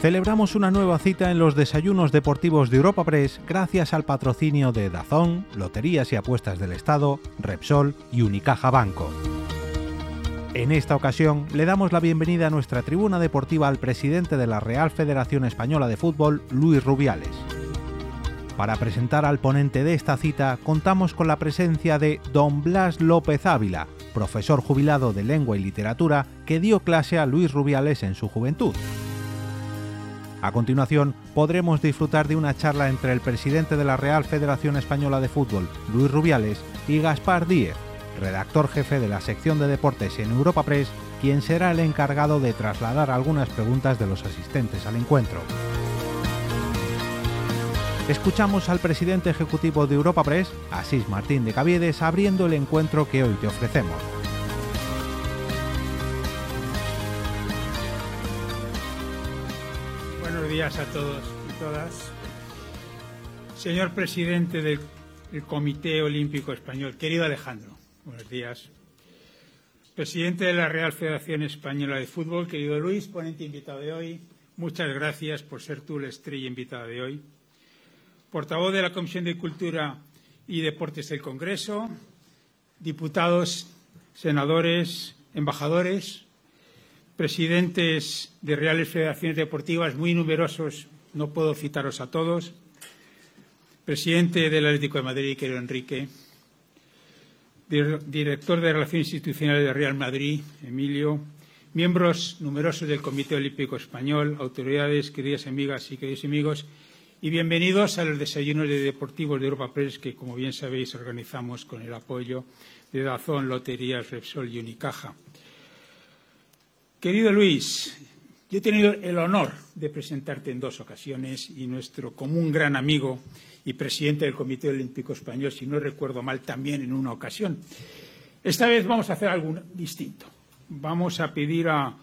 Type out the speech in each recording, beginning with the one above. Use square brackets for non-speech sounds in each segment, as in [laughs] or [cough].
Celebramos una nueva cita en los desayunos deportivos de Europa Press gracias al patrocinio de Dazón, Loterías y Apuestas del Estado, Repsol y Unicaja Banco. En esta ocasión le damos la bienvenida a nuestra tribuna deportiva al presidente de la Real Federación Española de Fútbol, Luis Rubiales. Para presentar al ponente de esta cita contamos con la presencia de don Blas López Ávila, profesor jubilado de lengua y literatura que dio clase a Luis Rubiales en su juventud. A continuación, podremos disfrutar de una charla entre el presidente de la Real Federación Española de Fútbol, Luis Rubiales, y Gaspar Díez, redactor jefe de la sección de deportes en Europa Press, quien será el encargado de trasladar algunas preguntas de los asistentes al encuentro. Escuchamos al presidente ejecutivo de Europa Press, Asís Martín de Caviedes, abriendo el encuentro que hoy te ofrecemos. Días a todos y todas. Señor presidente del, Comité Olímpico Español, querido Alejandro, buenos días. Presidente de la Real Federación Española de Fútbol, querido Luis, ponente invitado de hoy, muchas gracias por ser tú la estrella invitada de hoy. Portavoz de la Comisión de Cultura y Deportes del Congreso, diputados, senadores, embajadores, presidentes de reales federaciones deportivas muy numerosos, no puedo citaros a todos, presidente del Atlético de Madrid, querido Enrique, director de Relaciones Institucionales de Real Madrid, Emilio, miembros numerosos del Comité Olímpico Español, autoridades, queridas amigas y queridos amigos, y bienvenidos a los desayunos de deportivos de Europa Press que, como bien sabéis, organizamos con el apoyo de Dazón, Loterías, Repsol y Unicaja. Querido Luis, yo he tenido el honor de presentarte en dos ocasiones y nuestro común gran amigo y presidente del Comité Olímpico Español, si no recuerdo mal, también en una ocasión. Esta vez vamos a hacer algo distinto. Vamos a pedir a,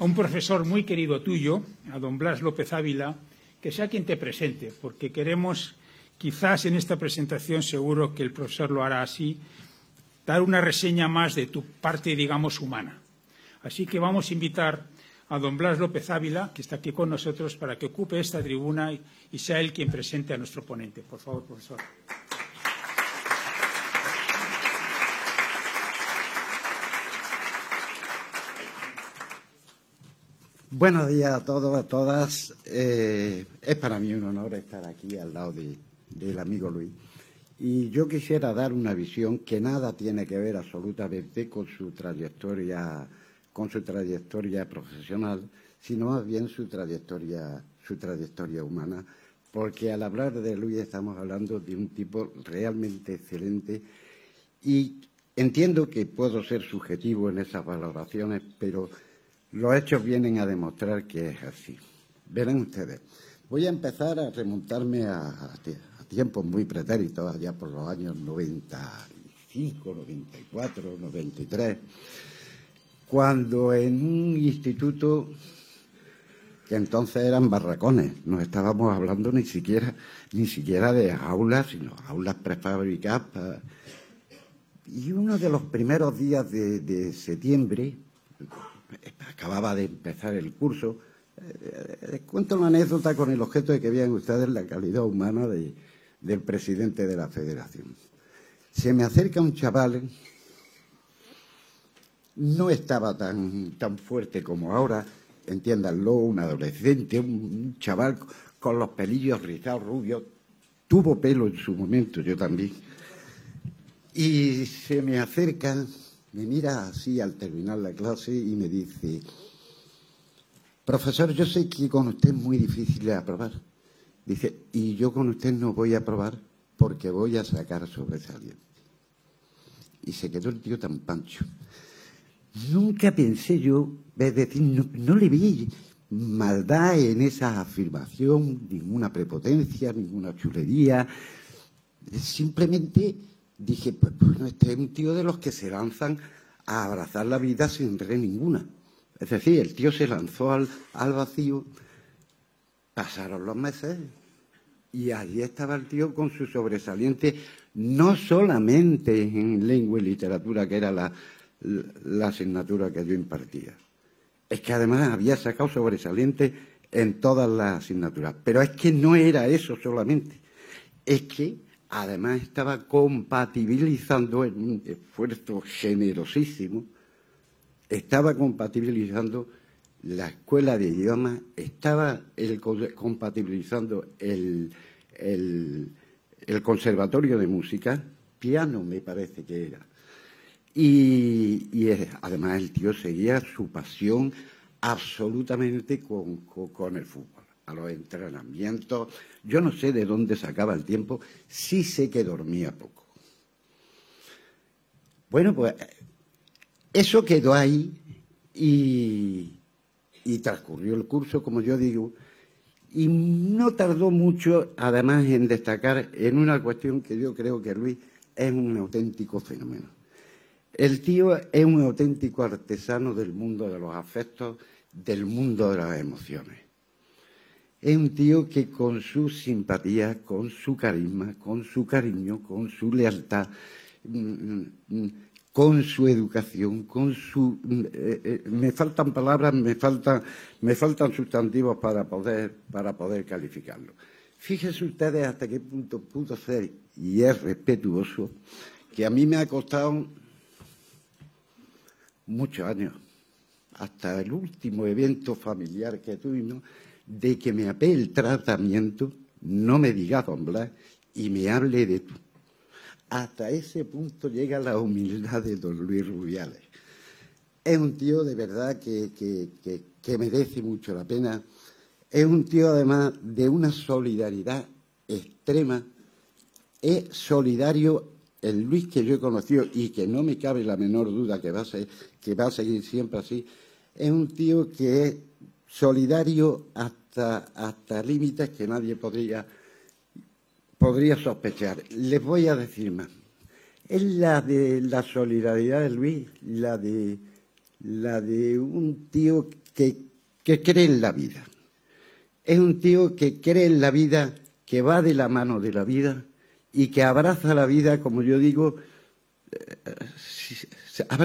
un profesor muy querido tuyo, a don Blas López Ávila, que sea quien te presente, porque queremos, quizás en esta presentación, seguro que el profesor lo hará así, dar una reseña más de tu parte, digamos, humana Así que vamos a invitar a don Blas López Ávila, que está aquí con nosotros, para que ocupe esta tribuna y sea él quien presente a nuestro ponente. Por favor, profesor. Buenos días a todos, a todas. Eh, es para mí un honor estar aquí al lado del amigo Luis. Y yo quisiera dar una visión que nada tiene que ver absolutamente con su trayectoria con su trayectoria profesional, sino más bien su trayectoria, su trayectoria humana, porque al hablar de Luis estamos hablando de un tipo realmente excelente y entiendo que puedo ser subjetivo en esas valoraciones, pero los hechos vienen a demostrar que es así. Verán ustedes, voy a empezar a remontarme a, tiempos muy pretéritos, allá por los años 95, 94, 93 cuando en un instituto que entonces eran barracones, no estábamos hablando ni siquiera, ni siquiera de aulas, sino aulas prefabricadas. Y uno de los primeros días de, septiembre, acababa de empezar el curso, eh, les cuento una anécdota con el objeto de que vean ustedes la calidad humana del presidente de la federación. Se me acerca un chaval no estaba tan, tan fuerte como ahora, entiéndanlo, un adolescente, un chaval con los pelillos rizados, rubios, tuvo pelo en su momento, yo también. Y se me acerca, me mira así al terminar la clase y me dice, profesor, yo sé que con usted es muy difícil de aprobar. Dice, y yo con usted no voy a aprobar porque voy a sacar sobresaliente. Y se quedó el tío tan pancho. Nunca pensé yo, es decir, no, le vi maldad en esa afirmación, ninguna prepotencia, ninguna chulería. Simplemente dije, pues bueno, este es un tío de los que se lanzan a abrazar la vida sin re ninguna. Es decir, el tío se lanzó al, al vacío, pasaron los meses y allí estaba el tío con su sobresaliente, no solamente en lengua y literatura, que era la, la asignatura que yo impartía. es que además había sacado sobresaliente en todas las asignaturas. Pero es que no era eso solamente, es que además estaba compatibilizando en un esfuerzo generosísimo, estaba compatibilizando la escuela de idiomas, estaba compatibilizando el, el conservatorio de música, piano me parece que era, y, además el tío seguía su pasión absolutamente con, el fútbol, a los entrenamientos. Yo no sé de dónde sacaba el tiempo, sí sé que dormía poco. Bueno, pues eso quedó ahí y, transcurrió el curso, como yo digo, y no tardó mucho, además, en destacar en una cuestión que yo creo que Luis es un auténtico fenómeno el tío es un auténtico artesano del mundo de los afectos, del mundo de las emociones. Es un tío que con su simpatía, con su carisma, con su cariño, con su lealtad, mm, mm, con su educación, con su... Eh, eh, me faltan palabras, me, me faltan sustantivos para poder, para poder calificarlo. Fíjense ustedes hasta qué punto pudo ser, y es respetuoso, que a mí me ha costado muchos años, hasta el último evento familiar que tuvimos, de que me apee el tratamiento, no me diga don Blas y me hable de tú. Hasta ese punto llega la humildad de don Luis Rubiales. Es un tío de verdad que, que merece mucho la pena. Es un tío además de una solidaridad extrema. Es solidario el Luis que yo he conocido y que no me cabe la menor duda que va a, seguir siempre así, es un tío que es solidario hasta, hasta límites que nadie podría, podría sospechar. Les voy a decir más. Es la de la solidaridad de Luis, la de, la de un tío que, que cree en la vida. Es un tío que cree en la vida, que va de la mano de la vida y que abraza la vida, como yo digo, eh,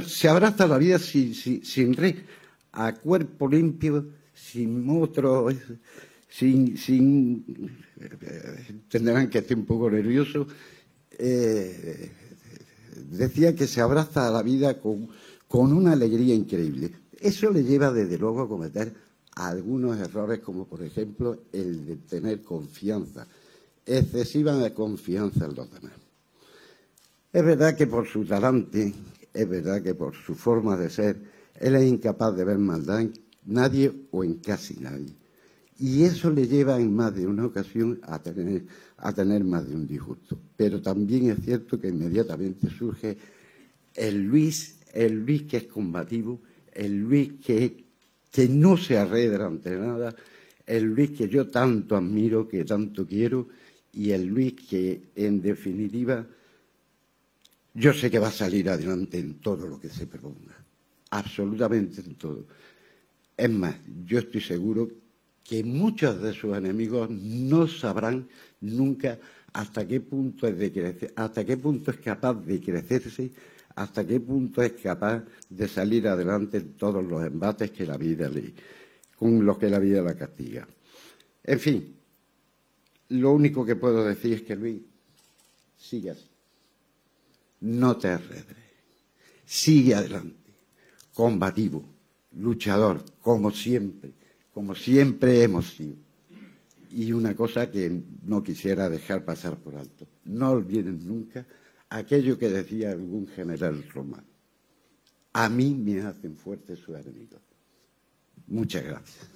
se abraza la vida sin, sin, a cuerpo limpio, sin otro, sin, sin eh, tendrán que estar un poco nervioso. Eh, decía que se abraza a la vida con, con una alegría increíble. Eso le lleva desde luego a cometer algunos errores, como por ejemplo el de tener confianza excesiva confianza en los demás. Es verdad que por su talante, es verdad que por su forma de ser, él es incapaz de ver maldad en nadie o en casi nadie. Y eso le lleva en más de una ocasión a tener, a tener más de un disgusto. Pero también es cierto que inmediatamente surge el Luis, el Luis que es combativo, el Luis que, que no se arredra ante nada, el Luis que yo tanto admiro, que tanto quiero y el Luis que, en definitiva, yo sé que va a salir adelante en todo lo que se proponga, absolutamente en todo. Es más, yo estoy seguro que muchos de sus enemigos no sabrán nunca hasta qué punto es de crecer, hasta qué punto es capaz de crecerse, hasta qué punto es capaz de salir adelante en todos los embates que la vida le, con los que la vida la castiga. En fin, lo único que puedo decir es que Luis, sigue así. No te arredres. Sigue adelante. Combativo, luchador, como siempre, como siempre hemos sido. Y una cosa que no quisiera dejar pasar por alto. No olviden nunca aquello que decía algún general romano. A mí me hacen fuerte sus enemigos. Muchas gracias.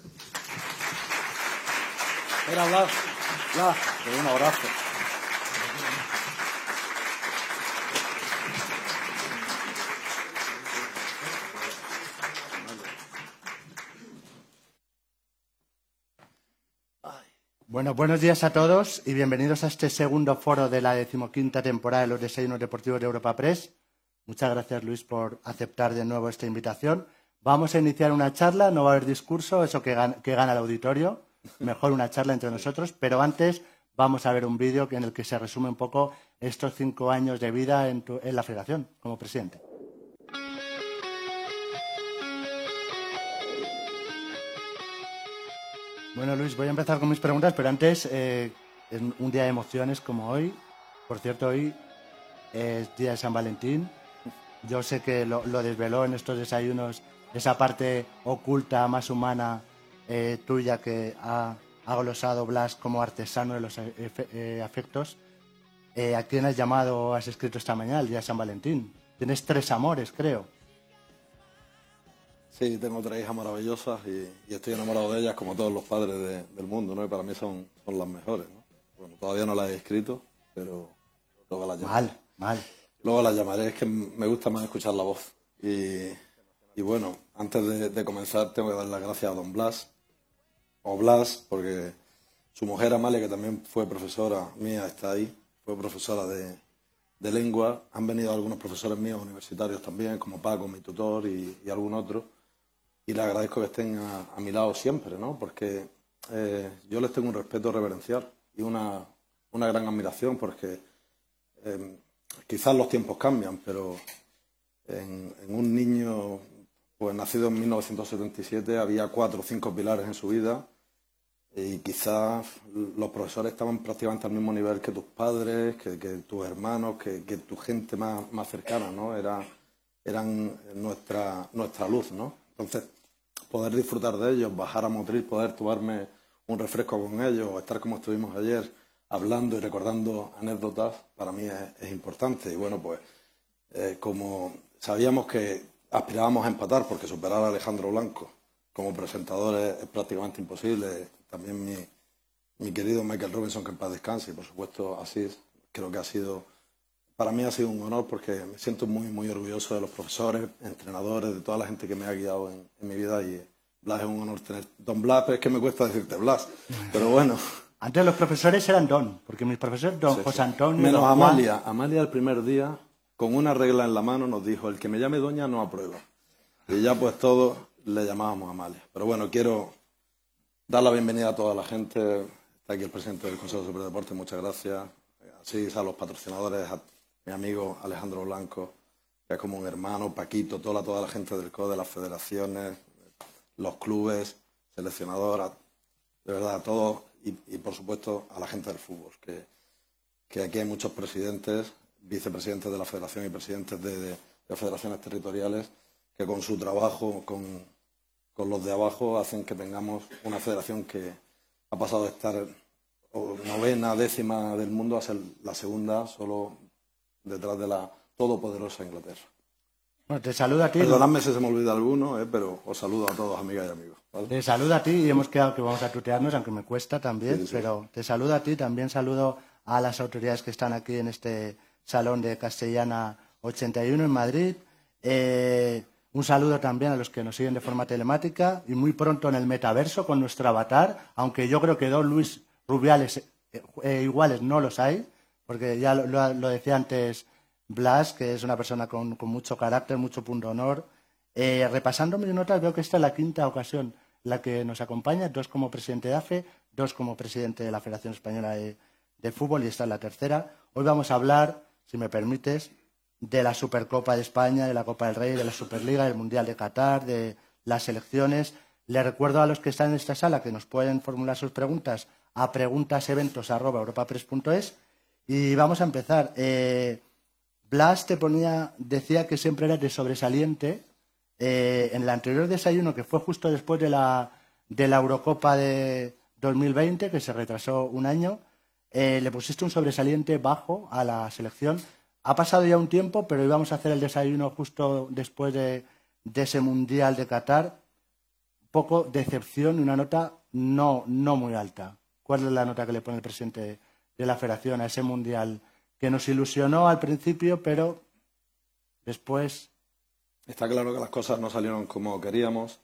Ya, un abrazo. Bueno, buenos días a todos y bienvenidos a este segundo foro de la decimoquinta temporada de los desayunos deportivos de Europa Press. Muchas gracias, Luis, por aceptar de nuevo esta invitación. Vamos a iniciar una charla, no va a haber discurso, eso que gana el auditorio mejor una charla entre nosotros, pero antes vamos a ver un vídeo en el que se resume un poco estos cinco años de vida en, en la federación como presidente. Bueno, Luis, voy a empezar con mis preguntas, pero antes, eh, es un día de emociones como hoy. Por cierto, hoy es día de San Valentín. Yo sé que lo, desveló en estos desayunos esa parte oculta, más humana eh, tuya que ha, ha, glosado Blas como artesano de los eh, eh, afectos. ¿A quién has llamado o has escrito esta mañana, el día de San Valentín? Tienes tres amores, creo. Sí, tengo tres hijas maravillosas y, estoy enamorado de ellas como todos los padres del mundo, ¿no? Y para mí son, son las mejores, ¿no? Bueno, todavía no las he escrito, pero luego las llamaré. Mal, mal. Luego las llamaré, es que me gusta más escuchar la voz. Y, bueno, antes de, comenzar tengo que dar las gracias a don Blas, o Blas, porque su mujer Amalia, que también fue profesora mía, está ahí, fue profesora de, lengua. Han venido algunos profesores míos universitarios también, como Paco, mi tutor, y, algún otro. Y les agradezco que estén a, mi lado siempre, ¿no? Porque eh, yo les tengo un respeto reverencial y una, gran admiración, porque eh, quizás los tiempos cambian, pero en, un niño pues nacido en 1977 había cuatro o cinco pilares en su vida y quizás los profesores estaban prácticamente al mismo nivel que tus padres, que, tus hermanos, que, tu gente más, más cercana, ¿no? Era, eran nuestra, nuestra luz, ¿no? Entonces, poder disfrutar de ellos, bajar a Motril, poder tomarme un refresco con ellos, estar como estuvimos ayer, hablando y recordando anécdotas, para mí es, importante. Y bueno, pues eh, como sabíamos que aspirábamos a empatar, porque superar a Alejandro Blanco como presentador es, prácticamente imposible. También mi, mi, querido Michael Robinson, que en paz descanse, y por supuesto así creo que ha sido, para mí ha sido un honor porque me siento muy, muy orgulloso de los profesores, entrenadores, de toda la gente que me ha guiado en, en mi vida y Blas es un honor tener. Don Blas, es que me cuesta decirte Blas, pero bueno. [laughs] Antes los profesores eran Don, porque mis profesores, Don José Antonio. Menos Amalia. Amalia el primer día, con una regla en la mano, nos dijo: el que me llame Doña no aprueba. Y ya pues todos le llamábamos Amalia. Pero bueno, quiero dar la bienvenida a toda la gente. Está aquí el presidente del Consejo de Deporte, muchas gracias. Así a los patrocinadores, a mi amigo Alejandro Blanco, que es como un hermano, Paquito, toda, toda la gente del CODE, las federaciones, los clubes, seleccionadoras, de verdad, a todos y, por supuesto a la gente del fútbol, que, que, aquí hay muchos presidentes, vicepresidentes de la federación y presidentes de, federaciones territoriales que con su trabajo, con, los de abajo, hacen que tengamos una federación que ha pasado de estar novena, décima del mundo a ser la segunda solo detrás de la todopoderosa Inglaterra. Bueno, te saluda a ti. Perdonadme si se me olvida alguno, eh, pero os saludo a todos, amigas y amigos. Te saluda a ti y hemos quedado que vamos a tutearnos, aunque me cuesta también, pero te saludo a ti, también saludo a las autoridades que están aquí en este salón de Castellana 81 en Madrid. Eh, un saludo también a los que nos siguen de forma telemática y muy pronto en el metaverso con nuestro avatar, aunque yo creo que dos Luis Rubiales eh, iguales no los hay, porque ya lo decía antes Blas, que es una persona con, mucho carácter, mucho punto honor. Eh, repasando mis notas, veo que esta es la quinta ocasión la que nos acompaña, dos como presidente de AFE, dos como presidente de la Federación Española de, Fútbol y esta es la tercera. Hoy vamos a hablar, si me permites, de la Supercopa de España, de la Copa del Rey, de la Superliga, del Mundial de Qatar, de las elecciones. Les recuerdo a los que están en esta sala que nos pueden formular sus preguntas a preguntaseventos.europapress.es y vamos a empezar. Eh, Blas te decía que siempre eras de sobresaliente. Eh, en el anterior desayuno, que fue justo después de la, de la Eurocopa de 2020, que se retrasó un año, eh, le pusiste un sobresaliente bajo a la selección. Ha pasado ya un tiempo, pero íbamos a hacer el desayuno justo después de, ese Mundial de Qatar. Poco decepción y una nota no, no muy alta. ¿Cuál es la nota que le pone el presidente de la federación a ese Mundial que nos ilusionó al principio, pero después... Está claro que las cosas no salieron como queríamos.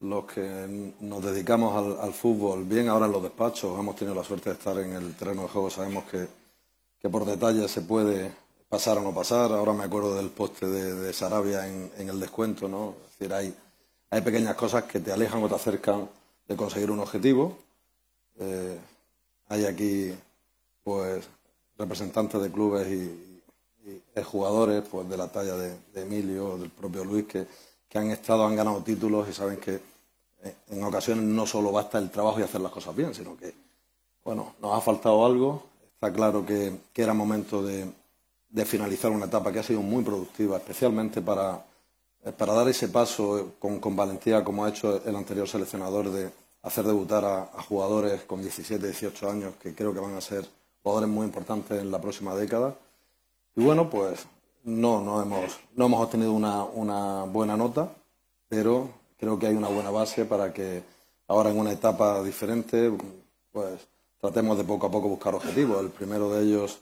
Los que nos dedicamos al, fútbol, bien ahora en los despachos, hemos tenido la suerte de estar en el terreno de juego, sabemos que, que por detalle se puede pasar o no pasar. Ahora me acuerdo del poste de, Sarabia en, el descuento, ¿no? Es decir, hay, pequeñas cosas que te alejan o te acercan de conseguir un objetivo. Eh, hay aquí, pues, representantes de clubes y, jugadores pues, de la talla de, Emilio, del propio Luis, que, han estado, han ganado títulos y saben que eh, en ocasiones no solo basta el trabajo y hacer las cosas bien, sino que, bueno, nos ha faltado algo. Está claro que, era momento de, finalizar una etapa que ha sido muy productiva, especialmente para, eh, para dar ese paso con, valentía, como ha hecho el anterior seleccionador, de hacer debutar a, jugadores con 17, 18 años, que creo que van a ser jugadores muy importantes en la próxima década. Y bueno, pues no, no hemos, no hemos obtenido una, una buena nota, pero creo que hay una buena base para que ahora en una etapa diferente, pues tratemos de poco a poco buscar objetivos. El primero de ellos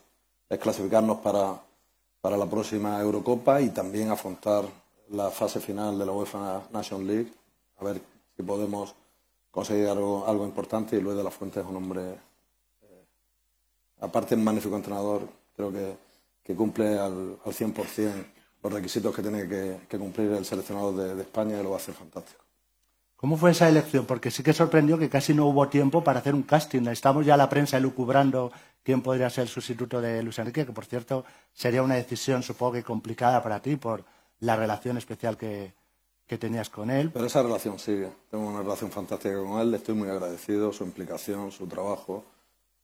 es clasificarnos para, para la próxima Eurocopa y también afrontar la fase final de la UEFA Nation League, a ver si podemos conseguir algo, algo importante. Y Luis de la Fuente es un hombre, eh, aparte de un magnífico entrenador, creo que que cumple al, al 100% los requisitos que tiene que, cumplir el seleccionador de, España y lo va a hacer fantástico. ¿Cómo fue esa elección? Porque sí que sorprendió que casi no hubo tiempo para hacer un casting. Estamos ya la prensa elucubrando quién podría ser el sustituto de Luis Enrique, que por cierto sería una decisión supongo que complicada para ti por la relación especial que, que tenías con él. Pero esa relación sigue. Tengo una relación fantástica con él. Estoy muy agradecido, su implicación, su trabajo,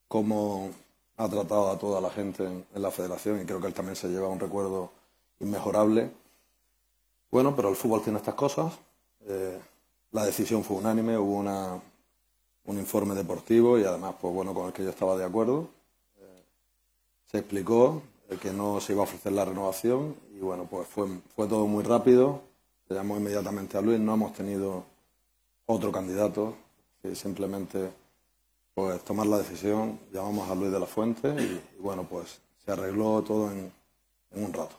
cómo ha tratado a toda la gente en, la federación y creo que él también se lleva un recuerdo inmejorable. Bueno, pero el fútbol tiene estas cosas. Eh, la decisión fue unánime, hubo una, un informe deportivo y además, pues bueno, con el que yo estaba de acuerdo. Se explicó que no se iba a ofrecer la renovación y bueno, pues fue, fue todo muy rápido. Llamó inmediatamente a Luis, no hemos tenido otro candidato, simplemente pues tomar la decisión, llamamos a Luis de la Fuente y, bueno, pues se arregló todo en, un rato.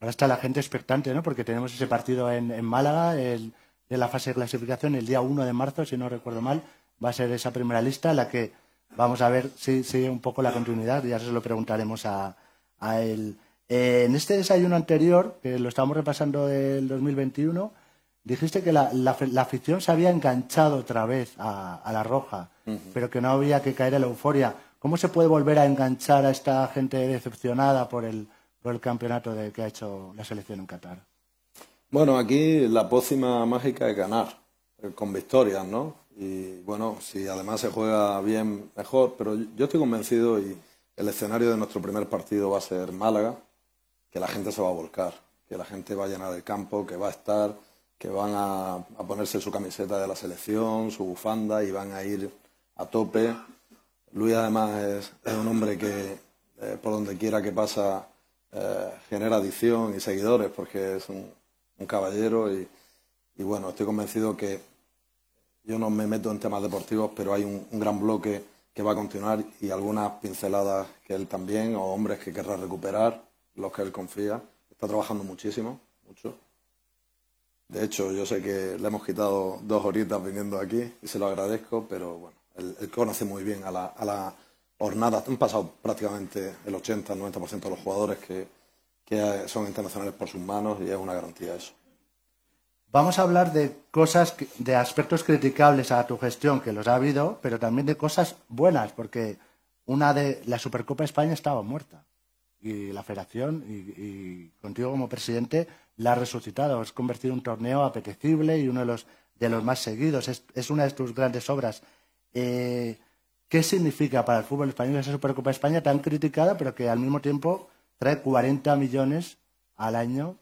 Ahora está la gente expectante, ¿no? Porque tenemos ese partido en, Málaga, el, de la fase de clasificación, el día 1 de marzo, si no recuerdo mal, va a ser esa primera lista la que vamos a ver si sigue un poco la continuidad, ya se lo preguntaremos a, él. Eh, en este desayuno anterior, que lo estamos repasando del 2021, Dijiste que la, afición se había enganchado otra vez a, la roja, pero que no había que caer en la euforia. ¿Cómo se puede volver a enganchar a esta gente decepcionada por el, por el campeonato de, que ha hecho la selección en Qatar? Bueno, aquí la pócima mágica es ganar, eh, con victorias, ¿no? Y bueno, si además se juega bien, mejor, pero yo estoy convencido y el escenario de nuestro primer partido va a ser Málaga, que la gente se va a volcar, que la gente va a llenar el campo, que va a estar que van a, ponerse su camiseta de la selección, su bufanda y van a ir a tope. Luis además es, un hombre que eh, por donde quiera que pasa eh, genera adicción y seguidores porque es un, caballero y, bueno, estoy convencido que yo no me meto en temas deportivos, pero hay un, gran bloque que va a continuar y algunas pinceladas que él también, o hombres que querrá recuperar, los que él confía. Está trabajando muchísimo, mucho. De hecho, yo sé que le hemos quitado dos horitas viniendo aquí y se lo agradezco, pero bueno, él, conoce muy bien a la, a la jornada. Han pasado prácticamente el 80, 90% de los jugadores que, que son internacionales por sus manos y es una garantía eso. Vamos a hablar de cosas, de aspectos criticables a tu gestión, que los ha habido, pero también de cosas buenas, porque una de la Supercopa España estaba muerta y la Federación y contigo como presidente la ha resucitado. Es convertido en un torneo apetecible y uno de los, de los más seguidos. Es, una de tus grandes obras. Eh, ¿Qué significa para el fútbol español esa Supercopa España tan criticada, pero que al mismo tiempo trae 40 millones al año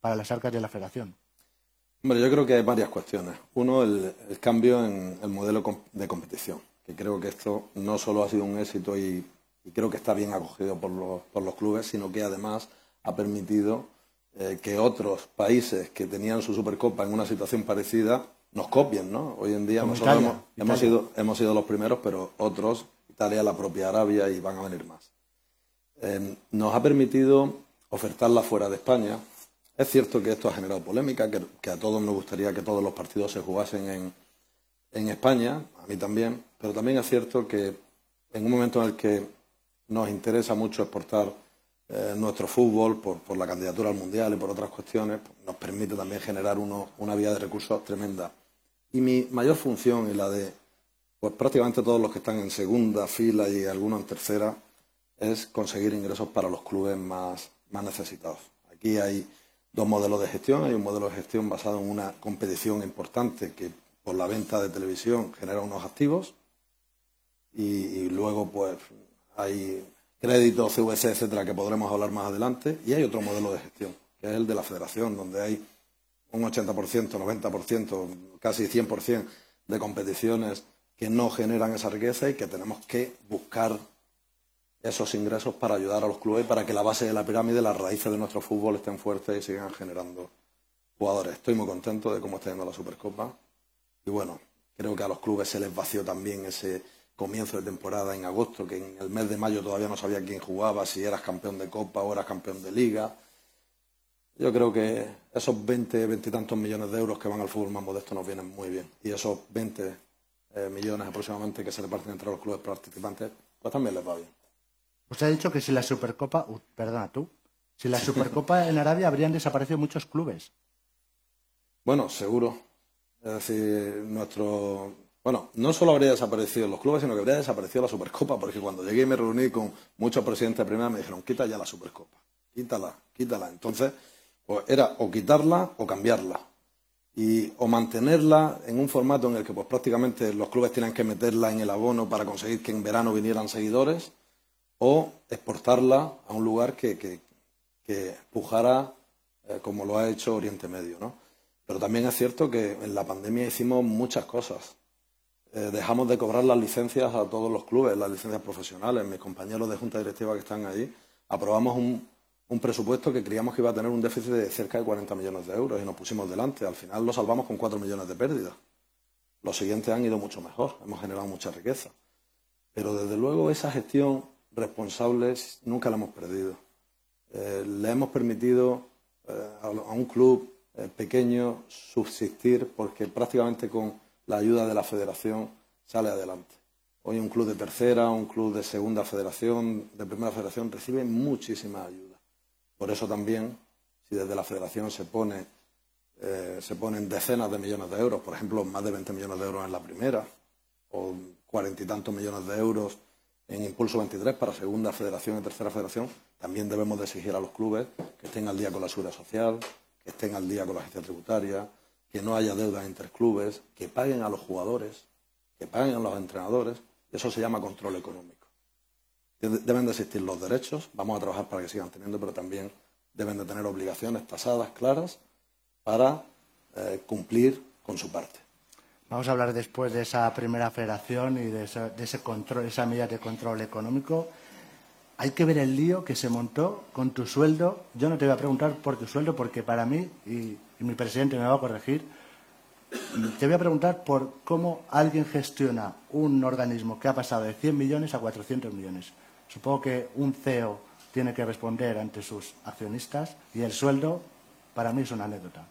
para las arcas de la federación? Hombre, yo creo que hay varias cuestiones. Uno, el, cambio en el modelo de competición, que creo que esto no solo ha sido un éxito y, creo que está bien acogido por los, por los clubes, sino que además ha permitido eh, que otros países que tenían su Supercopa en una situación parecida nos copien, ¿no? Hoy en día nosotros hemos, sido, hemos sido los primeros, pero otros, Italia, la propia Arabia y van a venir más. Eh, nos ha permitido ofertarla fuera de España. Es cierto que esto ha generado polémica, que, a todos nos gustaría que todos los partidos se jugasen en, en España, a mí también, pero también es cierto que en un momento en el que nos interesa mucho exportar eh, nuestro fútbol, por, la candidatura al Mundial y por otras cuestiones, pues, nos permite también generar una vía de recursos tremenda. Y mi mayor función y la de pues, prácticamente todos los que están en segunda fila y algunos en tercera es conseguir ingresos para los clubes más, más necesitados. Aquí hay dos modelos de gestión. Hay un modelo de gestión basado en una competición importante que por la venta de televisión genera unos activos y, luego pues hay créditos, CVC, etcétera, que podremos hablar más adelante y hay otro modelo de gestión, que es el de la federación, donde hay un 80%, 90%, casi 100% de competiciones que no generan esa riqueza y que tenemos que buscar esos ingresos para ayudar a los clubes para que la base de la pirámide, las raíces de nuestro fútbol estén fuertes y sigan generando jugadores. Estoy muy contento de cómo está yendo la Supercopa y bueno, creo que a los clubes se les vació también ese comienzo de temporada en agosto, que en el mes de mayo todavía no sabía quién jugaba, si eras campeón de Copa o eras campeón de Liga. Yo creo que esos 20, 20 y tantos millones de euros que van al fútbol más modesto nos vienen muy bien. Y esos 20 eh, millones aproximadamente que se reparten entre los clubes participantes, pues también les va bien. Usted ha dicho que si la Supercopa, perdona tú, si la Supercopa en Arabia habrían desaparecido muchos clubes. Bueno, seguro. Es decir, nuestro. Bueno, no solo habría desaparecido los clubes, sino que habría desaparecido la Supercopa, porque cuando llegué y me reuní con muchos presidentes de primera, me dijeron, quita ya la Supercopa, quítala, quítala. Entonces, pues era o quitarla o cambiarla. Y, o mantenerla en un formato en el que pues prácticamente los clubes tienen que meterla en el abono para conseguir que en verano vinieran seguidores, o exportarla a un lugar que, que, pujara eh, como lo ha hecho Oriente Medio. ¿no? Pero también es cierto que en la pandemia hicimos muchas cosas. Eh, dejamos de cobrar las licencias a todos los clubes, las licencias profesionales. Mis compañeros de junta directiva que están ahí, aprobamos un, un presupuesto que creíamos que iba a tener un déficit de cerca de 40 millones de euros y nos pusimos delante. Al final lo salvamos con 4 millones de pérdidas. Los siguientes han ido mucho mejor, hemos generado mucha riqueza. Pero desde luego esa gestión responsable nunca la hemos perdido. Eh, le hemos permitido eh, a, un club eh, pequeño subsistir porque prácticamente con la ayuda de la federación sale adelante. Hoy un club de tercera, un club de segunda federación, de primera federación, recibe muchísima ayuda. Por eso también, si desde la federación se pone se ponen decenas de millones de euros, por ejemplo, más de 20 millones de euros en la primera, o cuarenta y tantos millones de euros en Impulso 23 para segunda federación y tercera federación, también debemos de exigir a los clubes que estén al día con la seguridad social, que estén al día con la agencia tributaria, que no haya deudas entre clubes, que paguen a los jugadores, que paguen a los entrenadores. Eso se llama control económico. Deben de existir los derechos, vamos a trabajar para que sigan teniendo, pero también deben de tener obligaciones tasadas, claras, para eh, cumplir con su parte. Vamos a hablar después de esa primera federación y de, ese control, esa medida de control económico hay que ver el lío que se montó con tu sueldo. Yo no te voy a preguntar por tu sueldo porque para mí, y, mi presidente me va a corregir, te voy a preguntar por cómo alguien gestiona un organismo que ha pasado de 100 millones a 400 millones. Supongo que un CEO tiene que responder ante sus accionistas y el sueldo para mí es una anécdota.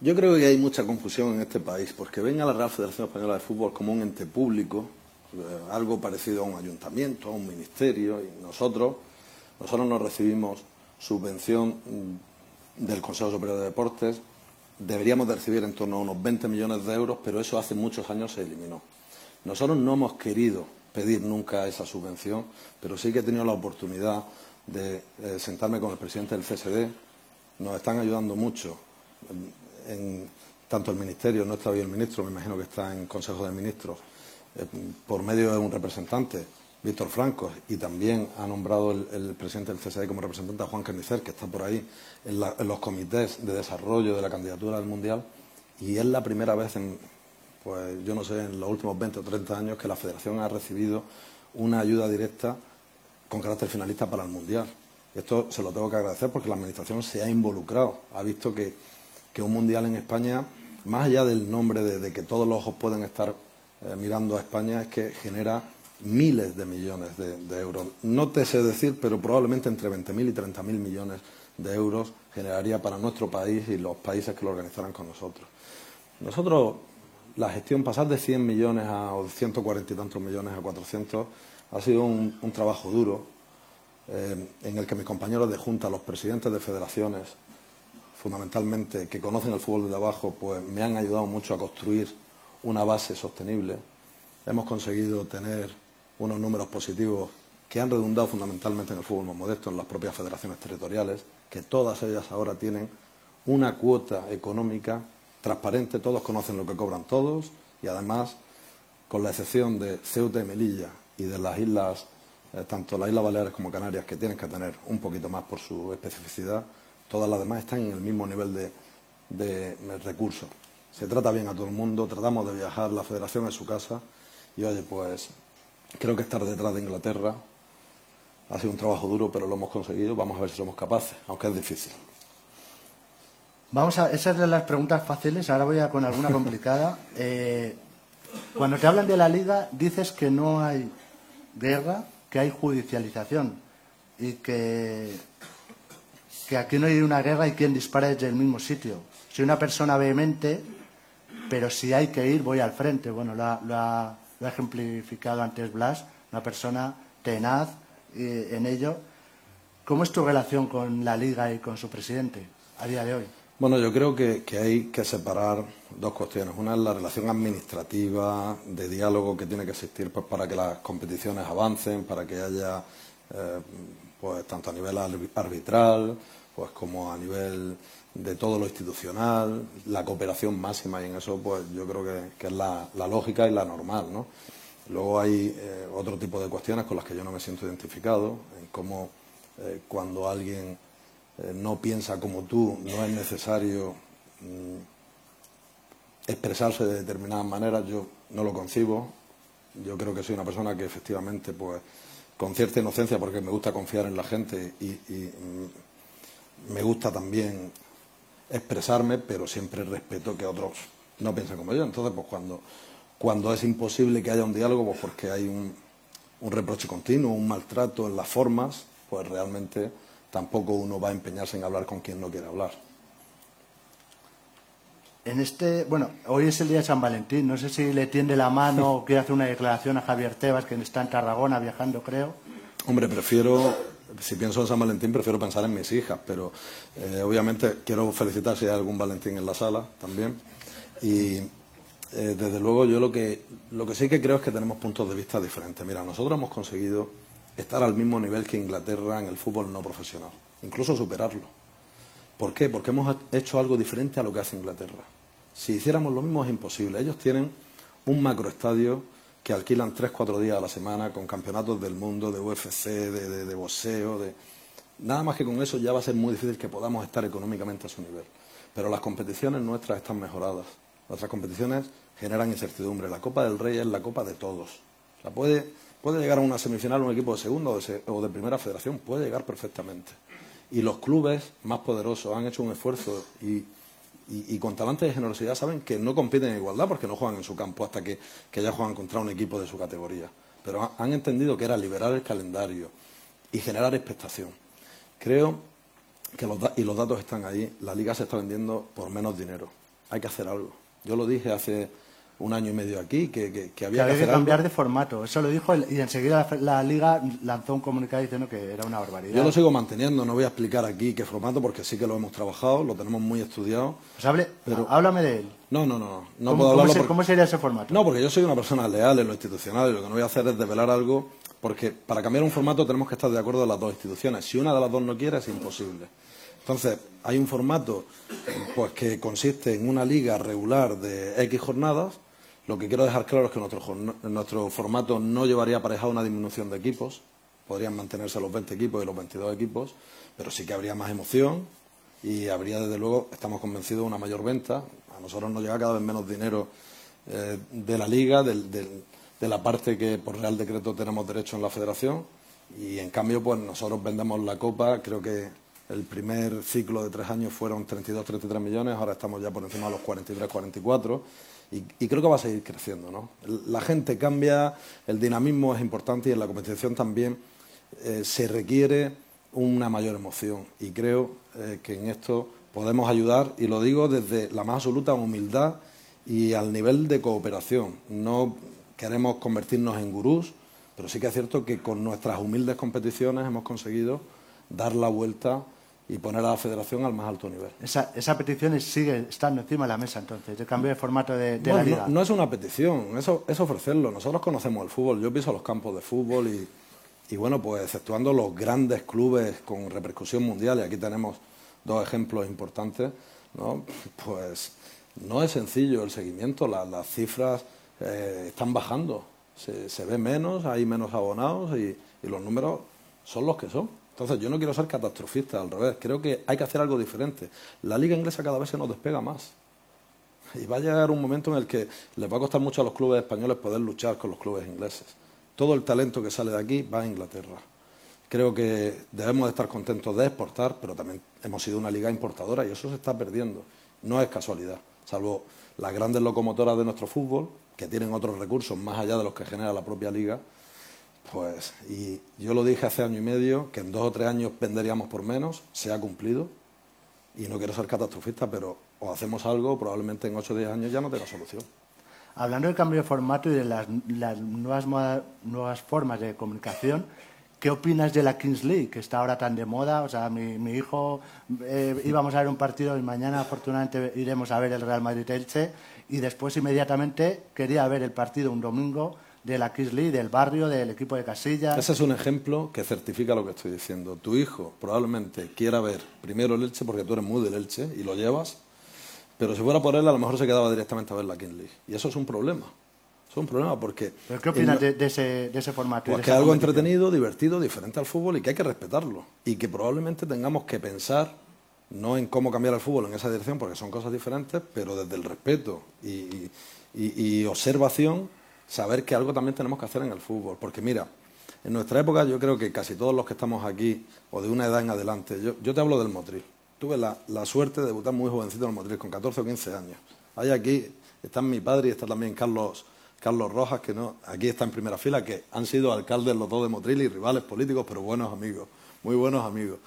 Yo creo que hay mucha confusión en este país porque ven a la Real Federación Española de Fútbol como un ente público eh, algo parecido a un ayuntamiento, a un ministerio, y nosotros, nosotros no recibimos subvención mm, del Consejo Superior de Deportes, deberíamos de recibir en torno a unos 20 millones de euros, pero eso hace muchos años se eliminó. Nosotros no hemos querido pedir nunca esa subvención, pero sí que he tenido la oportunidad de eh, sentarme con el presidente del CSD. Nos están ayudando mucho, en, tanto el Ministerio, no está hoy el ministro, me imagino que está en Consejo de Ministros, eh, por medio de un representante, Víctor Franco, y también ha nombrado el, presidente del CSD como representante a Juan Carnicer, que está por ahí en, los comités de desarrollo de la candidatura del Mundial, y es la primera vez en, pues yo no sé, en los últimos 20 o 30 años que la Federación ha recibido una ayuda directa con carácter finalista para el Mundial. Esto se lo tengo que agradecer porque la Administración se ha involucrado, ha visto que, un Mundial en España, más allá del nombre de que todos los ojos pueden estar eh, mirando a España es que genera miles de millones de, euros. No te sé decir, pero probablemente entre 20.000 y 30.000 millones de euros generaría para nuestro país y los países que lo organizaran con nosotros. Nosotros, la gestión, pasar de 100 millones a 140 y tantos millones a 400, ha sido un, trabajo duro eh, en el que mis compañeros de Junta, los presidentes de federaciones, fundamentalmente, que conocen el fútbol de abajo, pues me han ayudado mucho a construir una base sostenible. Hemos conseguido tener unos números positivos que han redundado fundamentalmente en el fútbol más modesto, en las propias federaciones territoriales, que todas ellas ahora tienen una cuota económica transparente, todos conocen lo que cobran todos y además, con la excepción de Ceuta y Melilla y de las islas, eh, tanto las Islas Baleares como Canarias, que tienen que tener un poquito más por su especificidad, todas las demás están en el mismo nivel de, de recursos. Se trata bien a todo el mundo, tratamos de viajar, la federación es su casa y oye, pues creo que estar detrás de Inglaterra ha sido un trabajo duro, pero lo hemos conseguido. Vamos a ver si somos capaces, aunque es difícil. Vamos a, esas de las preguntas fáciles, ahora voy a con alguna [laughs] complicada. Eh, cuando te hablan de la liga, dices que no hay guerra, que hay judicialización y que, que aquí no hay una guerra y quien dispara desde el mismo sitio. Soy una persona vehemente, pero si hay que ir, voy al frente. Bueno, lo ha, ejemplificado antes Blas, una persona tenaz eh, en ello. ¿Cómo es tu relación con la liga y con su presidente a día de hoy? Bueno, yo creo que, hay que separar dos cuestiones. Una es la relación administrativa, de diálogo que tiene que existir pues, para que las competiciones avancen, para que haya, eh, pues tanto a nivel arbitral, pues como a nivel de todo lo institucional, la cooperación máxima y en eso pues yo creo que, es la, lógica y la normal, ¿no? Luego hay eh, otro tipo de cuestiones con las que yo no me siento identificado, en cómo eh, cuando alguien eh, no piensa como tú, no es necesario mm, expresarse de determinadas maneras, yo no lo concibo. Yo creo que soy una persona que efectivamente, pues, con cierta inocencia, porque me gusta confiar en la gente y, mm, me gusta también expresarme, pero siempre respeto que otros no piensen como yo. Entonces, pues cuando, cuando es imposible que haya un diálogo, pues porque hay un, un reproche continuo, un maltrato en las formas, pues realmente tampoco uno va a empeñarse en hablar con quien no quiere hablar. En este, bueno, hoy es el día de San Valentín. No sé si le tiende la mano o quiere hacer una declaración a Javier Tebas, que está en Tarragona viajando, creo. Hombre, prefiero, si pienso en San Valentín, prefiero pensar en mis hijas, pero eh, obviamente quiero felicitar si hay algún Valentín en la sala también. Y eh, desde luego yo lo que, lo que sí que creo es que tenemos puntos de vista diferentes. Mira, nosotros hemos conseguido estar al mismo nivel que Inglaterra en el fútbol no profesional, incluso superarlo. ¿Por qué? Porque hemos hecho algo diferente a lo que hace Inglaterra. Si hiciéramos lo mismo es imposible. Ellos tienen un macroestadio que alquilan tres, cuatro días a la semana con campeonatos del mundo, de UFC, de, de, boxeo, de... Nada más que con eso ya va a ser muy difícil que podamos estar económicamente a su nivel. Pero las competiciones nuestras están mejoradas. Nuestras competiciones generan incertidumbre. La Copa del Rey es la Copa de todos. La puede Puede llegar a una semifinal un equipo de segunda o de, primera federación, puede llegar perfectamente. Y los clubes más poderosos han hecho un esfuerzo y, con talante de generosidad saben que no compiten en igualdad porque no juegan en su campo hasta que, ya juegan contra un equipo de su categoría. Pero han entendido que era liberar el calendario y generar expectación. Creo que los, y los datos están ahí, la liga se está vendiendo por menos dinero. Hay que hacer algo. Yo lo dije hace un año y medio aquí, que, que, había que, cambiar de formato. Eso lo dijo y enseguida la, Liga lanzó un comunicado diciendo que era una barbaridad. Yo lo sigo manteniendo, no voy a explicar aquí qué formato porque sí que lo hemos trabajado, lo tenemos muy estudiado. Pues hable, pero... háblame de él. No, no, no, no ¿Cómo, puedo hablarlo. ¿Cómo sería ese formato? No, porque yo soy una persona leal en lo institucional y lo que no voy a hacer es develar algo, porque para cambiar un formato tenemos que estar de acuerdo las dos instituciones. Si una de las dos no quiere, es imposible. Entonces, hay un formato pues que consiste en una liga regular de X jornadas lo que quiero dejar claro es que nuestro, formato no llevaría aparejado una disminución de equipos, podrían mantenerse los 20 equipos y los 22 equipos, pero sí que habría más emoción y habría, desde luego, estamos convencidos una mayor venta. A nosotros nos llega cada vez menos dinero eh, de la liga, de la parte que por Real Decreto tenemos derecho en la federación y, en cambio, pues nosotros vendemos la Copa, creo que el primer ciclo de tres años fueron 32-33 millones, ahora estamos ya por encima de los 43-44 y, creo que va a seguir creciendo. ¿no? La gente cambia, el dinamismo es importante y en la competición también eh, se requiere una mayor emoción y creo eh, que en esto podemos ayudar y lo digo desde la más absoluta humildad y al nivel de cooperación. No queremos convertirnos en gurús, pero sí que es cierto que con nuestras humildes competiciones hemos conseguido dar la vuelta y poner a la federación al más alto nivel. Esa, esa petición sigue estando encima de la mesa entonces, de cambio de formato de, la liga. No, es una petición, eso es ofrecerlo. Nosotros conocemos el fútbol, yo piso los campos de fútbol y, y bueno, pues exceptuando los grandes clubes con repercusión mundial, y aquí tenemos dos ejemplos importantes, ¿no? pues No es sencillo el seguimiento, las cifras eh, están bajando, se, ve menos, hay menos abonados y, los números son los que son. Entonces yo no quiero ser catastrofista, al revés, creo que hay que hacer algo diferente. La liga inglesa cada vez se nos despega más. Y va a llegar un momento en el que les va a costar mucho a los clubes españoles poder luchar con los clubes ingleses. Todo el talento que sale de aquí va a Inglaterra. Creo que debemos de estar contentos de exportar, pero también hemos sido una liga importadora y eso se está perdiendo. No es casualidad, salvo las grandes locomotoras de nuestro fútbol, que tienen otros recursos más allá de los que genera la propia liga. Pues, y yo lo dije hace año y medio, que en dos o tres años venderíamos por menos, se ha cumplido, y no quiero ser catastrofista, pero o hacemos algo, probablemente en ocho o diez años ya no tenga solución. Hablando del cambio de formato y de las, nuevas, nuevas formas de comunicación, ¿Qué opinas de la Kings League, que está ahora tan de moda? O sea, mi, hijo eh, íbamos a ver un partido y mañana afortunadamente iremos a ver el Real Madrid-Elche y después inmediatamente quería ver el partido un domingo de la Kings League, del barrio, del equipo de Casillas. Ese es un ejemplo que certifica lo que estoy diciendo. Tu hijo probablemente quiera ver primero el Elche porque tú eres muy del Elche y lo llevas, pero si fuera por él a lo mejor se quedaba directamente a ver la Kings League. Y eso es un problema es un problema porque... ¿Pero qué opinas de, ese, de, ese, formato? Pues que es algo entretenido, divertido, diferente al fútbol y que hay que respetarlo. Y que probablemente tengamos que pensar, no en cómo cambiar el fútbol en esa dirección, porque son cosas diferentes, pero desde el respeto y, y, observación, saber que algo también tenemos que hacer en el fútbol. Porque mira, en nuestra época yo creo que casi todos los que estamos aquí, o de una edad en adelante, yo, yo te hablo del Motril. Tuve la, la, suerte de debutar muy jovencito en el Motril, con 14 o 15 años. Hay aquí, está mi padre y está también Carlos Carlos Rojas, que no, aquí está en primera fila, que han sido alcaldes los dos de Motril y rivales políticos, pero buenos amigos, muy buenos amigos.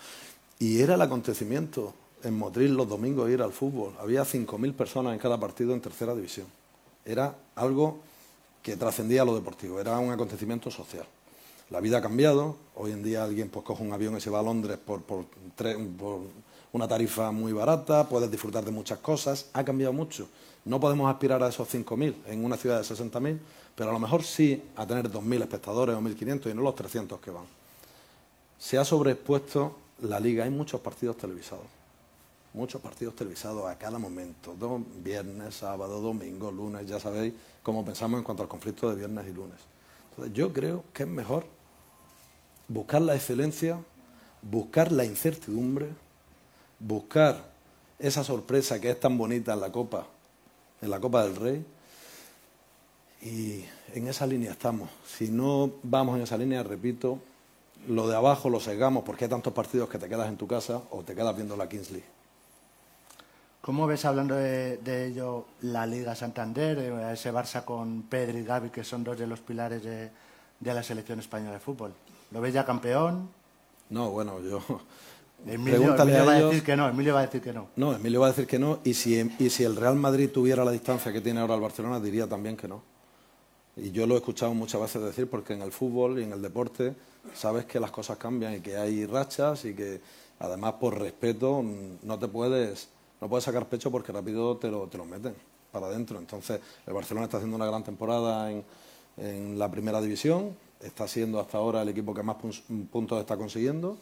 Y era el acontecimiento en Motril los domingos ir al fútbol. Había 5.000 personas en cada partido en tercera división. Era algo que trascendía lo deportivo, era un acontecimiento social. La vida ha cambiado, hoy en día alguien pues, coge un avión y se va a Londres por, por una tarifa muy barata, puedes disfrutar de muchas cosas, ha cambiado mucho. No podemos aspirar a esos 5.000 en una ciudad de 60.000, pero a lo mejor sí a tener 2.000 espectadores o 1.500 y no los 300 que van. Se ha sobreexpuesto la liga, hay muchos partidos televisados, muchos partidos televisados a cada momento, viernes, sábado, domingo, lunes, ya sabéis cómo pensamos en cuanto al conflicto de viernes y lunes. Entonces yo creo que es mejor buscar la excelencia, buscar la incertidumbre, buscar esa sorpresa que es tan bonita en la Copa en la Copa del Rey. Y en esa línea estamos. Si no vamos en esa línea, repito, lo de abajo lo segamos porque hay tantos partidos que te quedas en tu casa o te quedas viendo la Kings League. ¿Cómo ves, hablando de, ello, la Liga Santander, eh, ese Barça con Pedri y Gaby, que son dos de los pilares de, de la selección española de fútbol? ¿Lo ves ya campeón? No, bueno, yo [laughs] Emilio, va a decir que no, Emilio va a decir que no. No, Emilio va a decir que no, y si, y si el Real Madrid tuviera la distancia que tiene ahora el Barcelona, diría también que no. Y yo lo he escuchado muchas veces decir, porque en el fútbol y en el deporte sabes que las cosas cambian y que hay rachas y que además por respeto no te puedes, no puedes sacar pecho porque rápido te lo, te lo meten para adentro. Entonces, el Barcelona está haciendo una gran temporada en, en la primera división, está siendo hasta ahora el equipo que más puntos está consiguiendo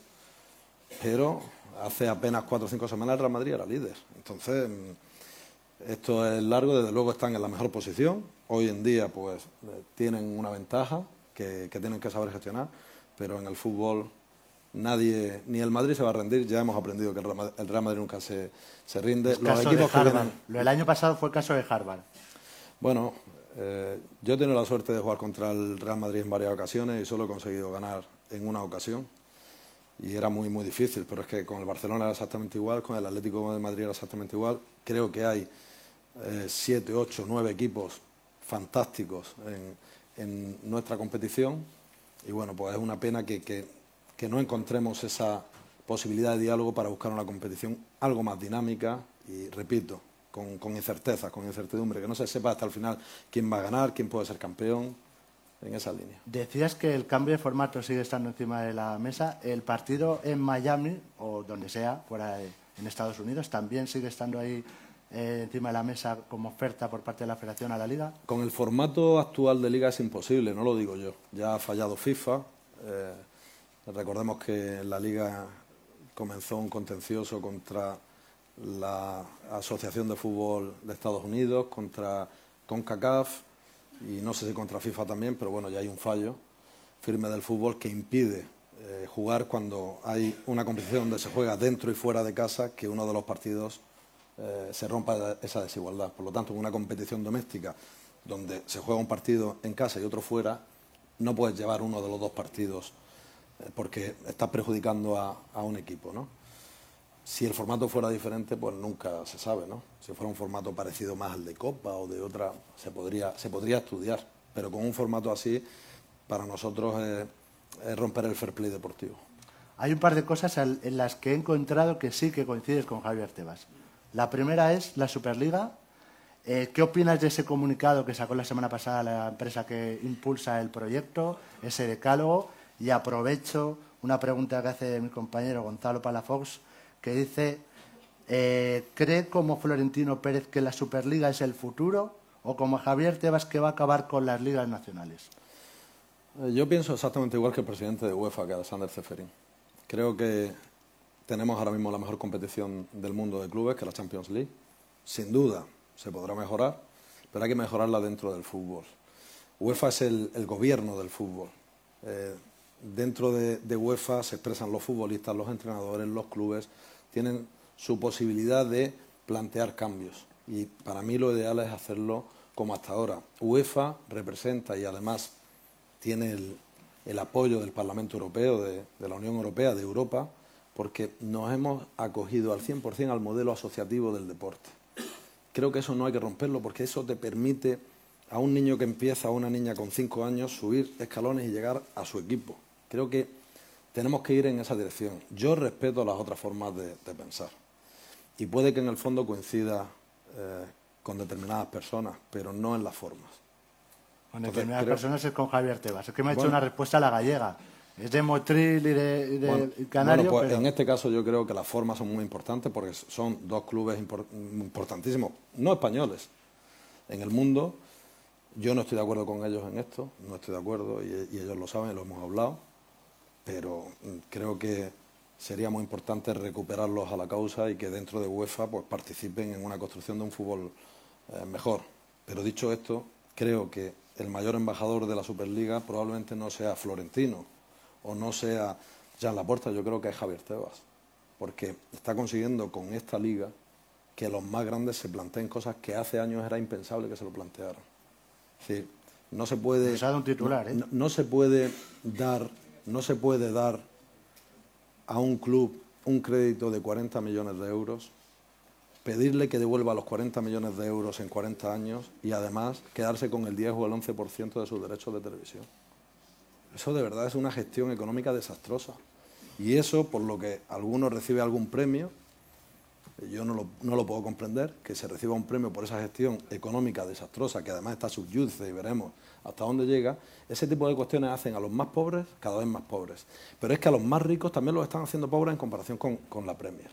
pero hace apenas cuatro o cinco semanas el Real Madrid era líder. Entonces, mm, esto es largo, desde luego están en la mejor posición. Hoy en día, pues, eh, tienen una ventaja que, tienen que saber gestionar, pero en el fútbol nadie, ni el Madrid se va a rendir. Ya hemos aprendido que el Real Madrid nunca se, se rinde. Los equipos Lo del año pasado fue el caso de Harvard. Bueno, eh, yo he tenido la suerte de jugar contra el Real Madrid en varias ocasiones y solo he conseguido ganar en una ocasión y era muy, muy difícil, pero es que con el Barcelona era exactamente igual, con el Atlético de Madrid era exactamente igual. Creo que hay eh, siete, ocho, nueve equipos fantásticos en, nuestra competición y bueno, pues es una pena que, que, no encontremos esa posibilidad de diálogo para buscar una competición algo más dinámica y, repito, con, con incertezas, con incertidumbre, que no se sepa hasta el final quién va a ganar, quién puede ser campeón en esa línea. Decías que el cambio de formato sigue estando encima de la mesa. El partido en Miami, o donde sea, fuera en Estados Unidos, también sigue estando ahí eh, encima de la mesa como oferta por parte de la Federación a la Liga. Con el formato actual de Liga es imposible, no lo digo yo. Ya ha fallado FIFA. Eh, recordemos que la Liga comenzó un contencioso contra la Asociación de Fútbol de Estados Unidos, contra CONCACAF y no sé si contra FIFA también, pero bueno, ya hay un fallo firme del fútbol que impide eh, jugar cuando hay una competición donde se juega dentro y fuera de casa, que uno de los partidos eh, se rompa esa desigualdad. Por lo tanto, en una competición doméstica donde se juega un partido en casa y otro fuera, no puedes llevar uno de los dos partidos porque estás perjudicando a, a un equipo, ¿no? Si el formato fuera diferente, pues nunca se sabe, ¿no? Si fuera un formato parecido más al de Copa o de otra, se podría, se podría estudiar. Pero con un formato así, para nosotros es, romper el fair play deportivo. Hay un par de cosas en las que he encontrado que sí que coincides con Javier Tebas. La primera es la Superliga. Eh, ¿Qué opinas de ese comunicado que sacó la semana pasada la empresa que impulsa el proyecto, ese decálogo? Y aprovecho una pregunta que hace mi compañero Gonzalo Palafox que dice, eh, ¿cree como Florentino Pérez que la Superliga es el futuro o como Javier Tebas que va a acabar con las ligas nacionales? Eh, yo pienso exactamente igual que el presidente de UEFA, que Alexander Zeferin. Creo que tenemos ahora mismo la mejor competición del mundo de clubes, que es la Champions League. Sin duda, se podrá mejorar, pero hay que mejorarla dentro del fútbol. UEFA es el, gobierno del fútbol. Eh, dentro de, de, UEFA se expresan los futbolistas, los entrenadores, los clubes, tienen su posibilidad de plantear cambios. Y para mí lo ideal es hacerlo como hasta ahora. UEFA representa y además tiene el, apoyo del Parlamento Europeo, de, la Unión Europea, de Europa, porque nos hemos acogido al 100% al modelo asociativo del deporte. Creo que eso no hay que romperlo porque eso te permite a un niño que empieza, a una niña con cinco años, subir escalones y llegar a su equipo. Creo que tenemos que ir en esa dirección. Yo respeto las otras formas de, pensar. Y puede que en el fondo coincida eh, con determinadas personas, pero no en las formas. Con determinadas personas es con Javier Tebas. Es que me ha hecho una respuesta a la gallega. Es de Motril y de, Canario. Pues en este caso yo creo que las formas son muy importantes porque son dos clubes importantísimos, no españoles, en el mundo. Yo no estoy de acuerdo con ellos en esto, no estoy de acuerdo y, y ellos lo saben, lo hemos hablado pero mm, creo que sería muy importante recuperarlos a la causa y que dentro de UEFA pues, participen en una construcción de un fútbol eh, mejor. Pero dicho esto, creo que el mayor embajador de la Superliga probablemente no sea Florentino o no sea Jan Laporta, yo creo que es Javier Tebas, porque está consiguiendo con esta liga que los más grandes se planteen cosas que hace años era impensable que se lo plantearan. no se puede, un titular, ¿eh? no se puede dar no se puede dar a un club un crédito de 40 millones de euros, pedirle que devuelva los 40 millones de euros en 40 años y además quedarse con el 10 o el 11% de sus derechos de televisión. Eso de verdad es una gestión económica desastrosa. Y eso, por lo que alguno recibe algún premio, yo no lo, puedo comprender, que se reciba un premio por esa gestión económica desastrosa, que además está subyudice y veremos hasta dónde llega, ese tipo de cuestiones hacen a los más pobres cada vez más pobres. Pero es que a los más ricos también los están haciendo pobres en comparación con, la Premier.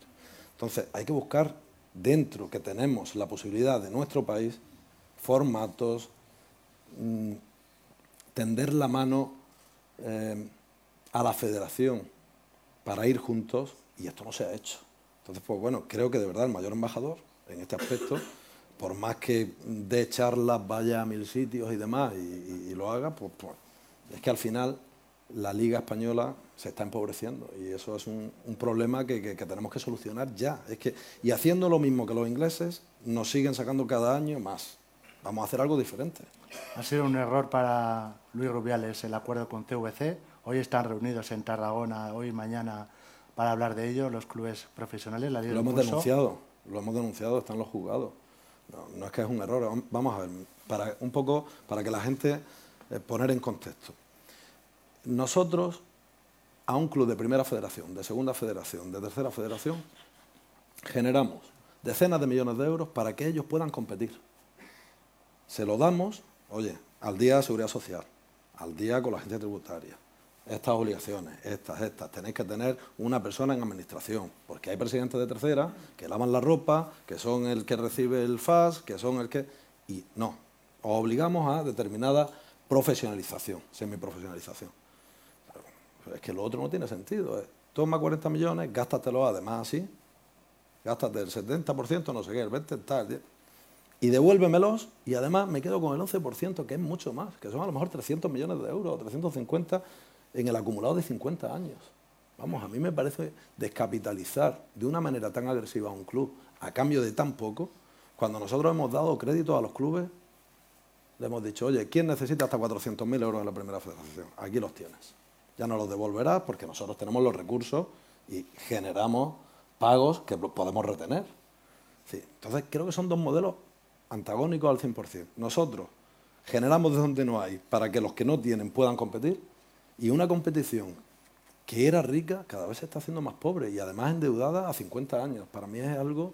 Entonces, hay que buscar dentro que tenemos la posibilidad de nuestro país formatos, mm, tender la mano eh, a la federación para ir juntos y esto no se ha hecho. Entonces, pues bueno, creo que de verdad el mayor embajador en este aspecto por más que de charlas vaya a mil sitios y demás y, lo haga, pues, pues, es que al final la Liga Española se está empobreciendo y eso es un, problema que, tenemos que solucionar ya. Es que, y haciendo lo mismo que los ingleses, nos siguen sacando cada año más. Vamos a hacer algo diferente. Ha sido un error para Luis Rubiales el acuerdo con TVC. Hoy están reunidos en Tarragona, hoy y mañana, para hablar de ello, los clubes profesionales. lo hemos denunciado, lo hemos denunciado, están los juzgados. No, es que es un error. Vamos a ver, para, un poco para que la gente eh, poner en contexto. Nosotros, a un club de primera federación, de segunda federación, de tercera federación, generamos decenas de millones de euros para que ellos puedan competir. Se lo damos, oye, al día de seguridad social, al día con la agencia tributaria, estas obligaciones, estas, estas. Tenéis que tener una persona en administración, porque hay presidentes de tercera que lavan la ropa, que son el que recibe el FAS, que son el que... Y no, os obligamos a determinada profesionalización, semiprofesionalización. Pero es que lo otro no tiene sentido. ¿eh? Toma 40 millones, gástatelo además así, gástate el 70%, no sé qué, el 20% tal, y devuélvemelos y además me quedo con el 11%, que es mucho más, que son a lo mejor 300 millones de euros o 350 en el acumulado de 50 años. Vamos, a mí me parece descapitalizar de una manera tan agresiva a un club a cambio de tan poco, cuando nosotros hemos dado crédito a los clubes, le hemos dicho, oye, ¿quién necesita hasta 400.000 euros en la primera federación? Aquí los tienes. Ya no los devolverás porque nosotros tenemos los recursos y generamos pagos que podemos retener. entonces, creo que son dos modelos antagónicos al 100%. Nosotros generamos de donde no hay para que los que no tienen puedan competir y una competición que era rica cada vez se está haciendo más pobre y además endeudada a 50 años. Para mí es algo...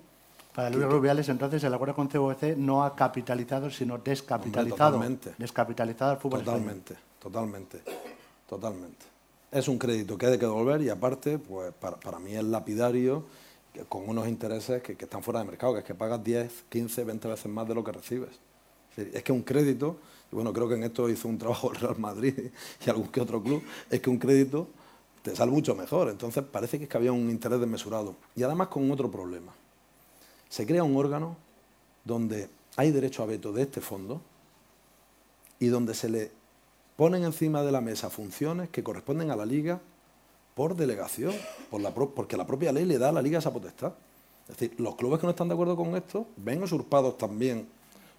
Para Luis Rubiales, entonces, el acuerdo con CVC no ha capitalizado, sino descapitalizado. totalmente. Descapitalizado al fútbol Totalmente, totalmente, totalmente. Es un crédito que hay que devolver y aparte, pues para, mí es lapidario con unos intereses que, están fuera de mercado, que es que pagas 10, 15, 20 veces más de lo que recibes. Es que un crédito, y bueno, creo que en esto hizo un trabajo el Real Madrid y algún que otro club, es que un crédito te sale mucho mejor. Entonces parece que, es que había un interés desmesurado. Y además con otro problema. Se crea un órgano donde hay derecho a veto de este fondo y donde se le ponen encima de la mesa funciones que corresponden a la liga por delegación, porque la propia ley le da a la liga esa potestad. Es decir, los clubes que no están de acuerdo con esto ven usurpados también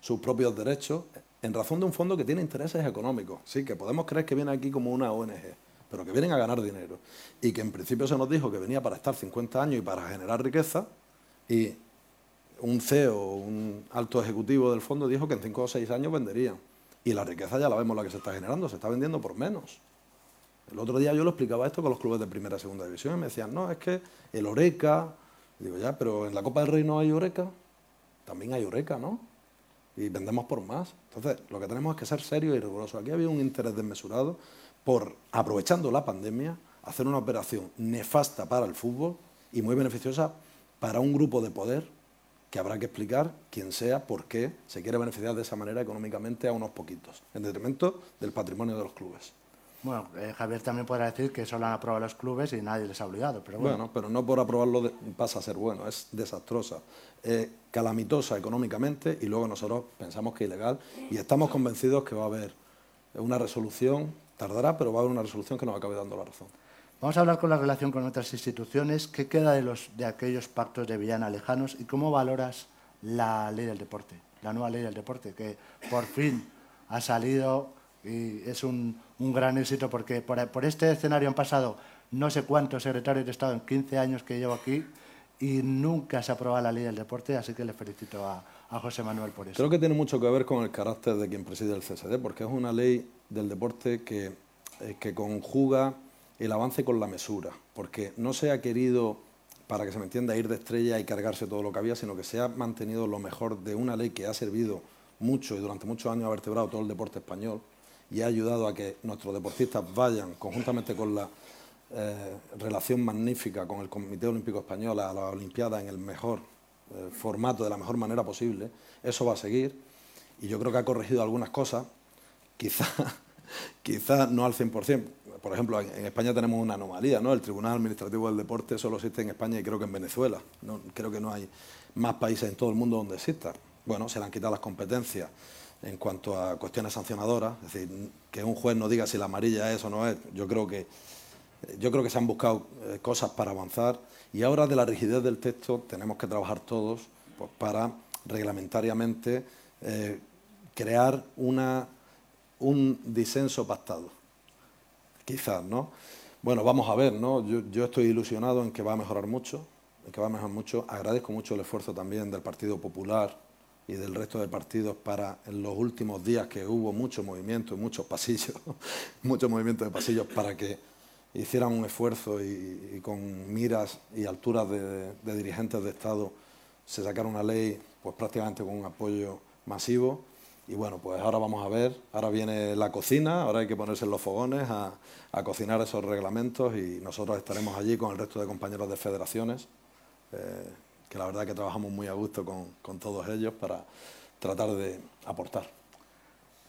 sus propios derechos en razón de un fondo que tiene intereses económicos. Sí, que podemos creer que viene aquí como una ONG pero que vienen a ganar dinero. Y que en principio se nos dijo que venía para estar 50 años y para generar riqueza, y un CEO, un alto ejecutivo del fondo dijo que en 5 o 6 años venderían. Y la riqueza ya la vemos la que se está generando, se está vendiendo por menos. El otro día yo lo explicaba esto con los clubes de primera y segunda división y me decían, no, es que el Oreca, digo ya, pero en la Copa del Rey no hay Oreca, también hay Oreca, ¿no? Y vendemos por más. Entonces, lo que tenemos es que ser serios y rigurosos. Aquí había un interés desmesurado por, aprovechando la pandemia, hacer una operación nefasta para el fútbol y muy beneficiosa para un grupo de poder que habrá que explicar quién sea, por qué se quiere beneficiar de esa manera económicamente a unos poquitos, en detrimento del patrimonio de los clubes. Bueno, eh, Javier también podrá decir que solo han aprobado los clubes y nadie les ha obligado. Pero bueno. bueno pero no por aprobarlo pasa a ser bueno, es desastrosa, calamitosa económicamente y luego nosotros pensamos que es ilegal y estamos convencidos que va a haber una resolución Tardará, pero va a haber una resolución que nos acabe dando la razón. Vamos a hablar con la relación con otras instituciones. ¿Qué queda de, los, de aquellos pactos de Villana lejanos y cómo valoras la ley del deporte, la nueva ley del deporte, que por fin ha salido y es un, gran éxito porque por, este escenario han pasado no sé cuántos secretarios de Estado en 15 años que llevo aquí y nunca se ha aprobado la ley del deporte, así que le felicito a, a José Manuel por eso. Creo que tiene mucho que ver con el carácter de quien preside el CSD, porque es una ley del deporte que, eh, que conjuga el avance con la mesura, porque no se ha querido, para que se me entienda, ir de estrella y cargarse todo lo que había, sino que se ha mantenido lo mejor de una ley que ha servido mucho y durante muchos años ha vertebrado todo el deporte español y ha ayudado a que nuestros deportistas vayan, conjuntamente con la eh, relación magnífica con el Comité Olímpico Español a la Olimpiada en el mejor eh, formato, de la mejor manera posible. Eso va a seguir y yo creo que ha corregido algunas cosas, quizá, [laughs] quizá no al 100%. Por ejemplo, en España tenemos una anomalía, ¿no? El Tribunal Administrativo del Deporte solo existe en España y creo que en Venezuela. Creo que no hay más países en todo el mundo donde exista. Bueno, se le han quitado las competencias en cuanto a cuestiones sancionadoras, es decir, que un juez no diga si la amarilla es o no es. Yo creo que yo creo que se han buscado eh, cosas para avanzar y ahora de la rigidez del texto tenemos que trabajar todos pues, para reglamentariamente eh, crear una, un disenso pactado. Quizás, ¿no? Bueno, vamos a ver, ¿no? Yo, estoy ilusionado en que va a mejorar mucho, en que va a mejorar mucho. Agradezco mucho el esfuerzo también del Partido Popular y del resto de partidos para en los últimos días que hubo mucho movimiento y muchos pasillos, [laughs] mucho movimiento de pasillos para que hicieran un esfuerzo y, con miras y alturas de, dirigentes de Estado se sacara una ley pues prácticamente con un apoyo masivo. Y bueno, pues ahora vamos a ver, ahora viene la cocina, ahora hay que ponerse en los fogones a, cocinar esos reglamentos y nosotros estaremos allí con el resto de compañeros de federaciones, eh, que la verdad que trabajamos muy a gusto con, con todos ellos para tratar de aportar.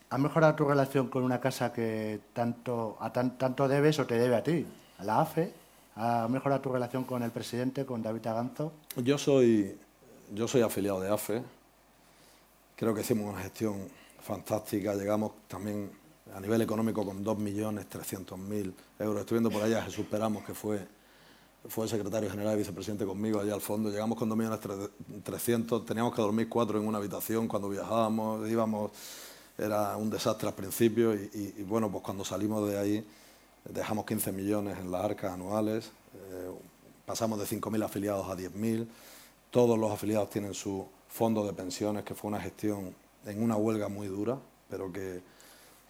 ¿Ha mejorado tu relación con una casa que tanto, a tanto debes o te debe a ti? A la AFE, ¿Ha mejorado tu relación con el presidente, con David Aganzo? Yo soy, yo soy afiliado de AFE. Creo que hicimos una gestión fantástica. Llegamos también a nivel económico con 2.300.000 euros. Estoy viendo por allá Jesús Peramos, que fue, fue secretario general y vicepresidente conmigo allá al fondo. Llegamos con 2.300.000, teníamos que dormir cuatro en una habitación cuando viajábamos, íbamos, era un desastre al principio y, bueno, pues cuando salimos de ahí dejamos 15 millones en las arcas anuales, eh, pasamos de 5.000 afiliados a 10.000, todos los afiliados tienen su fondo de pensiones, que fue una gestión en una huelga muy dura, pero que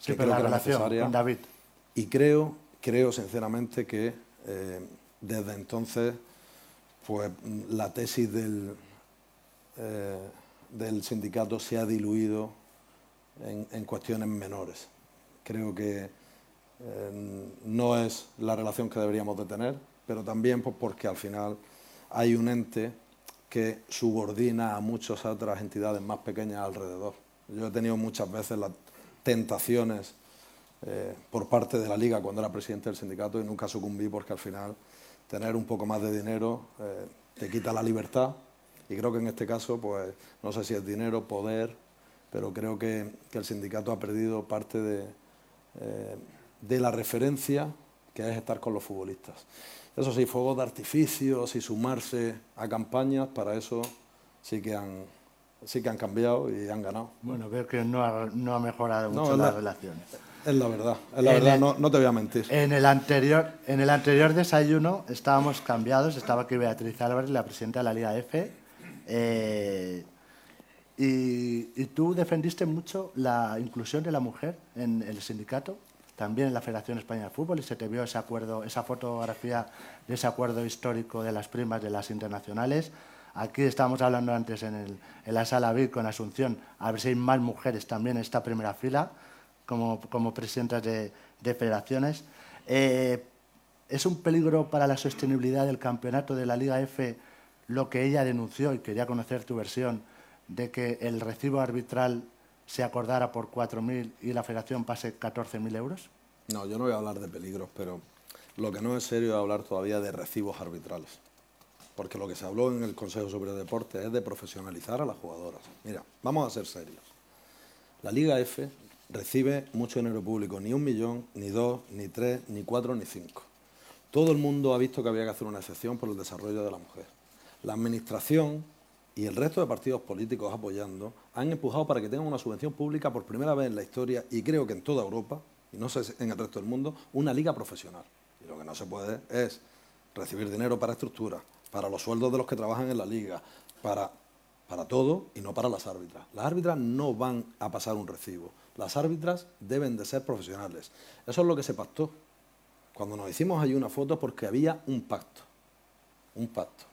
Sí, pero la relación con David. Y creo, creo sinceramente que eh, desde entonces, pues la tesis del, eh, del sindicato se ha diluido en, cuestiones menores. Creo que eh, no es la relación que deberíamos de tener, pero también pues, porque al final hay un ente que subordina a muchas otras entidades más pequeñas alrededor. Yo he tenido muchas veces la tentaciones eh, por parte de la liga cuando era presidente del sindicato y nunca sucumbí porque al final tener un poco más de dinero eh, te quita la libertad y creo que en este caso, pues no sé si es dinero, poder, pero creo que, el sindicato ha perdido parte de, eh, de la referencia que es estar con los futbolistas. Eso sí, fuegos de artificios y sumarse a campañas, para eso sí que han, sí que han cambiado y han ganado. Bueno, creo que no ha, no ha mejorado mucho las relaciones. Es la verdad, es la verdad, no, no, te voy a mentir. En el, anterior, en el anterior desayuno estábamos cambiados, estaba aquí Beatriz Álvarez, la presidenta de la Liga F, eh, y, y, tú defendiste mucho la inclusión de la mujer en el sindicato, también en la Federación Española de Fútbol, y se te vio ese acuerdo, esa fotografía de ese acuerdo histórico de las primas de las internacionales. Aquí estábamos hablando antes en, la sala VIP con Asunción, a ver si hay más mujeres también en esta primera fila, como, como presidentas de, federaciones. Eh, ¿Es un peligro para la sostenibilidad del campeonato de la Liga F lo que ella denunció, y quería conocer tu versión, de que el recibo arbitral se acordara por 4.000 y la federación pase 14.000 euros? No, yo no voy a hablar de peligros, pero lo que no es serio es hablar todavía de recibos arbitrales porque lo que se habló en el Consejo Superior de Deportes es de profesionalizar a las jugadoras. Mira, vamos a ser serios. La Liga F recibe mucho dinero público, ni un millón, ni dos, ni tres, ni cuatro, ni cinco. Todo el mundo ha visto que había que hacer una excepción por el desarrollo de la mujer. La Administración y el resto de partidos políticos apoyando han empujado para que tengan una subvención pública por primera vez en la historia y creo que en toda Europa, y no sé en el resto del mundo, una liga profesional. Y lo que no se puede es recibir dinero para estructuras, para los sueldos de los que trabajan en la liga, para, para todo y no para las árbitras. Las árbitras no van a pasar un recibo. Las árbitras deben de ser profesionales. Eso es lo que se pactó. Cuando nos hicimos ahí una foto porque había un pacto. Un pacto.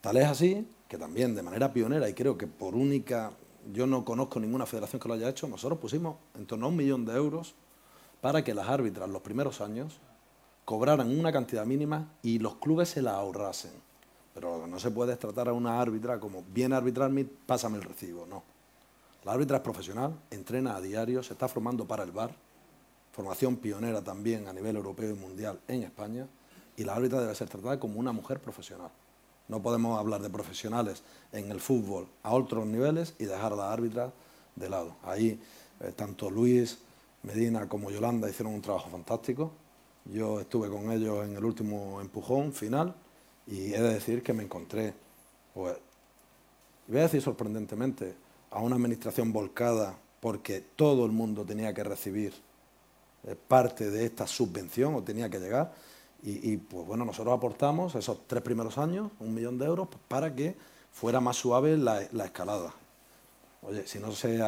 Tal es así que también de manera pionera y creo que por única, yo no conozco ninguna federación que lo haya hecho, nosotros pusimos en torno a un millón de euros para que las árbitras los primeros años cobraran una cantidad mínima y los clubes se la ahorrasen. Pero no se puede tratar a una árbitra como viene a arbitrarme, pásame el recibo. No. La árbitra es profesional, entrena a diario, se está formando para el bar, formación pionera también a nivel europeo y mundial en España, y la árbitra debe ser tratada como una mujer profesional. No podemos hablar de profesionales en el fútbol a otros niveles y dejar a la árbitra de lado. Ahí eh, tanto Luis, Medina como Yolanda hicieron un trabajo fantástico. Yo estuve con ellos en el último empujón final y he de decir que me encontré, pues, voy a decir sorprendentemente, a una administración volcada porque todo el mundo tenía que recibir eh, parte de esta subvención o tenía que llegar. Y, pues bueno, nosotros aportamos esos tres primeros años, un millón de euros, pues, para que fuera más suave la, escalada. Oye, si no se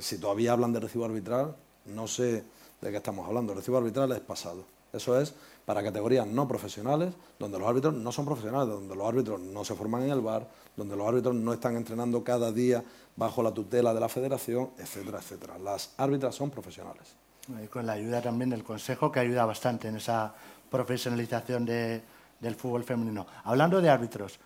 si todavía hablan de recibo arbitral, no sé de qué estamos hablando. El recibo arbitral es pasado. Eso es para categorías no profesionales, donde los árbitros no son profesionales, donde los árbitros no se forman en el bar, donde los árbitros no están entrenando cada día bajo la tutela de la federación, etcétera, etcétera. Las árbitras son profesionales. Y con la ayuda también del Consejo, que ayuda bastante en esa profesionalización del fútbol femenino. Hablando de árbitros,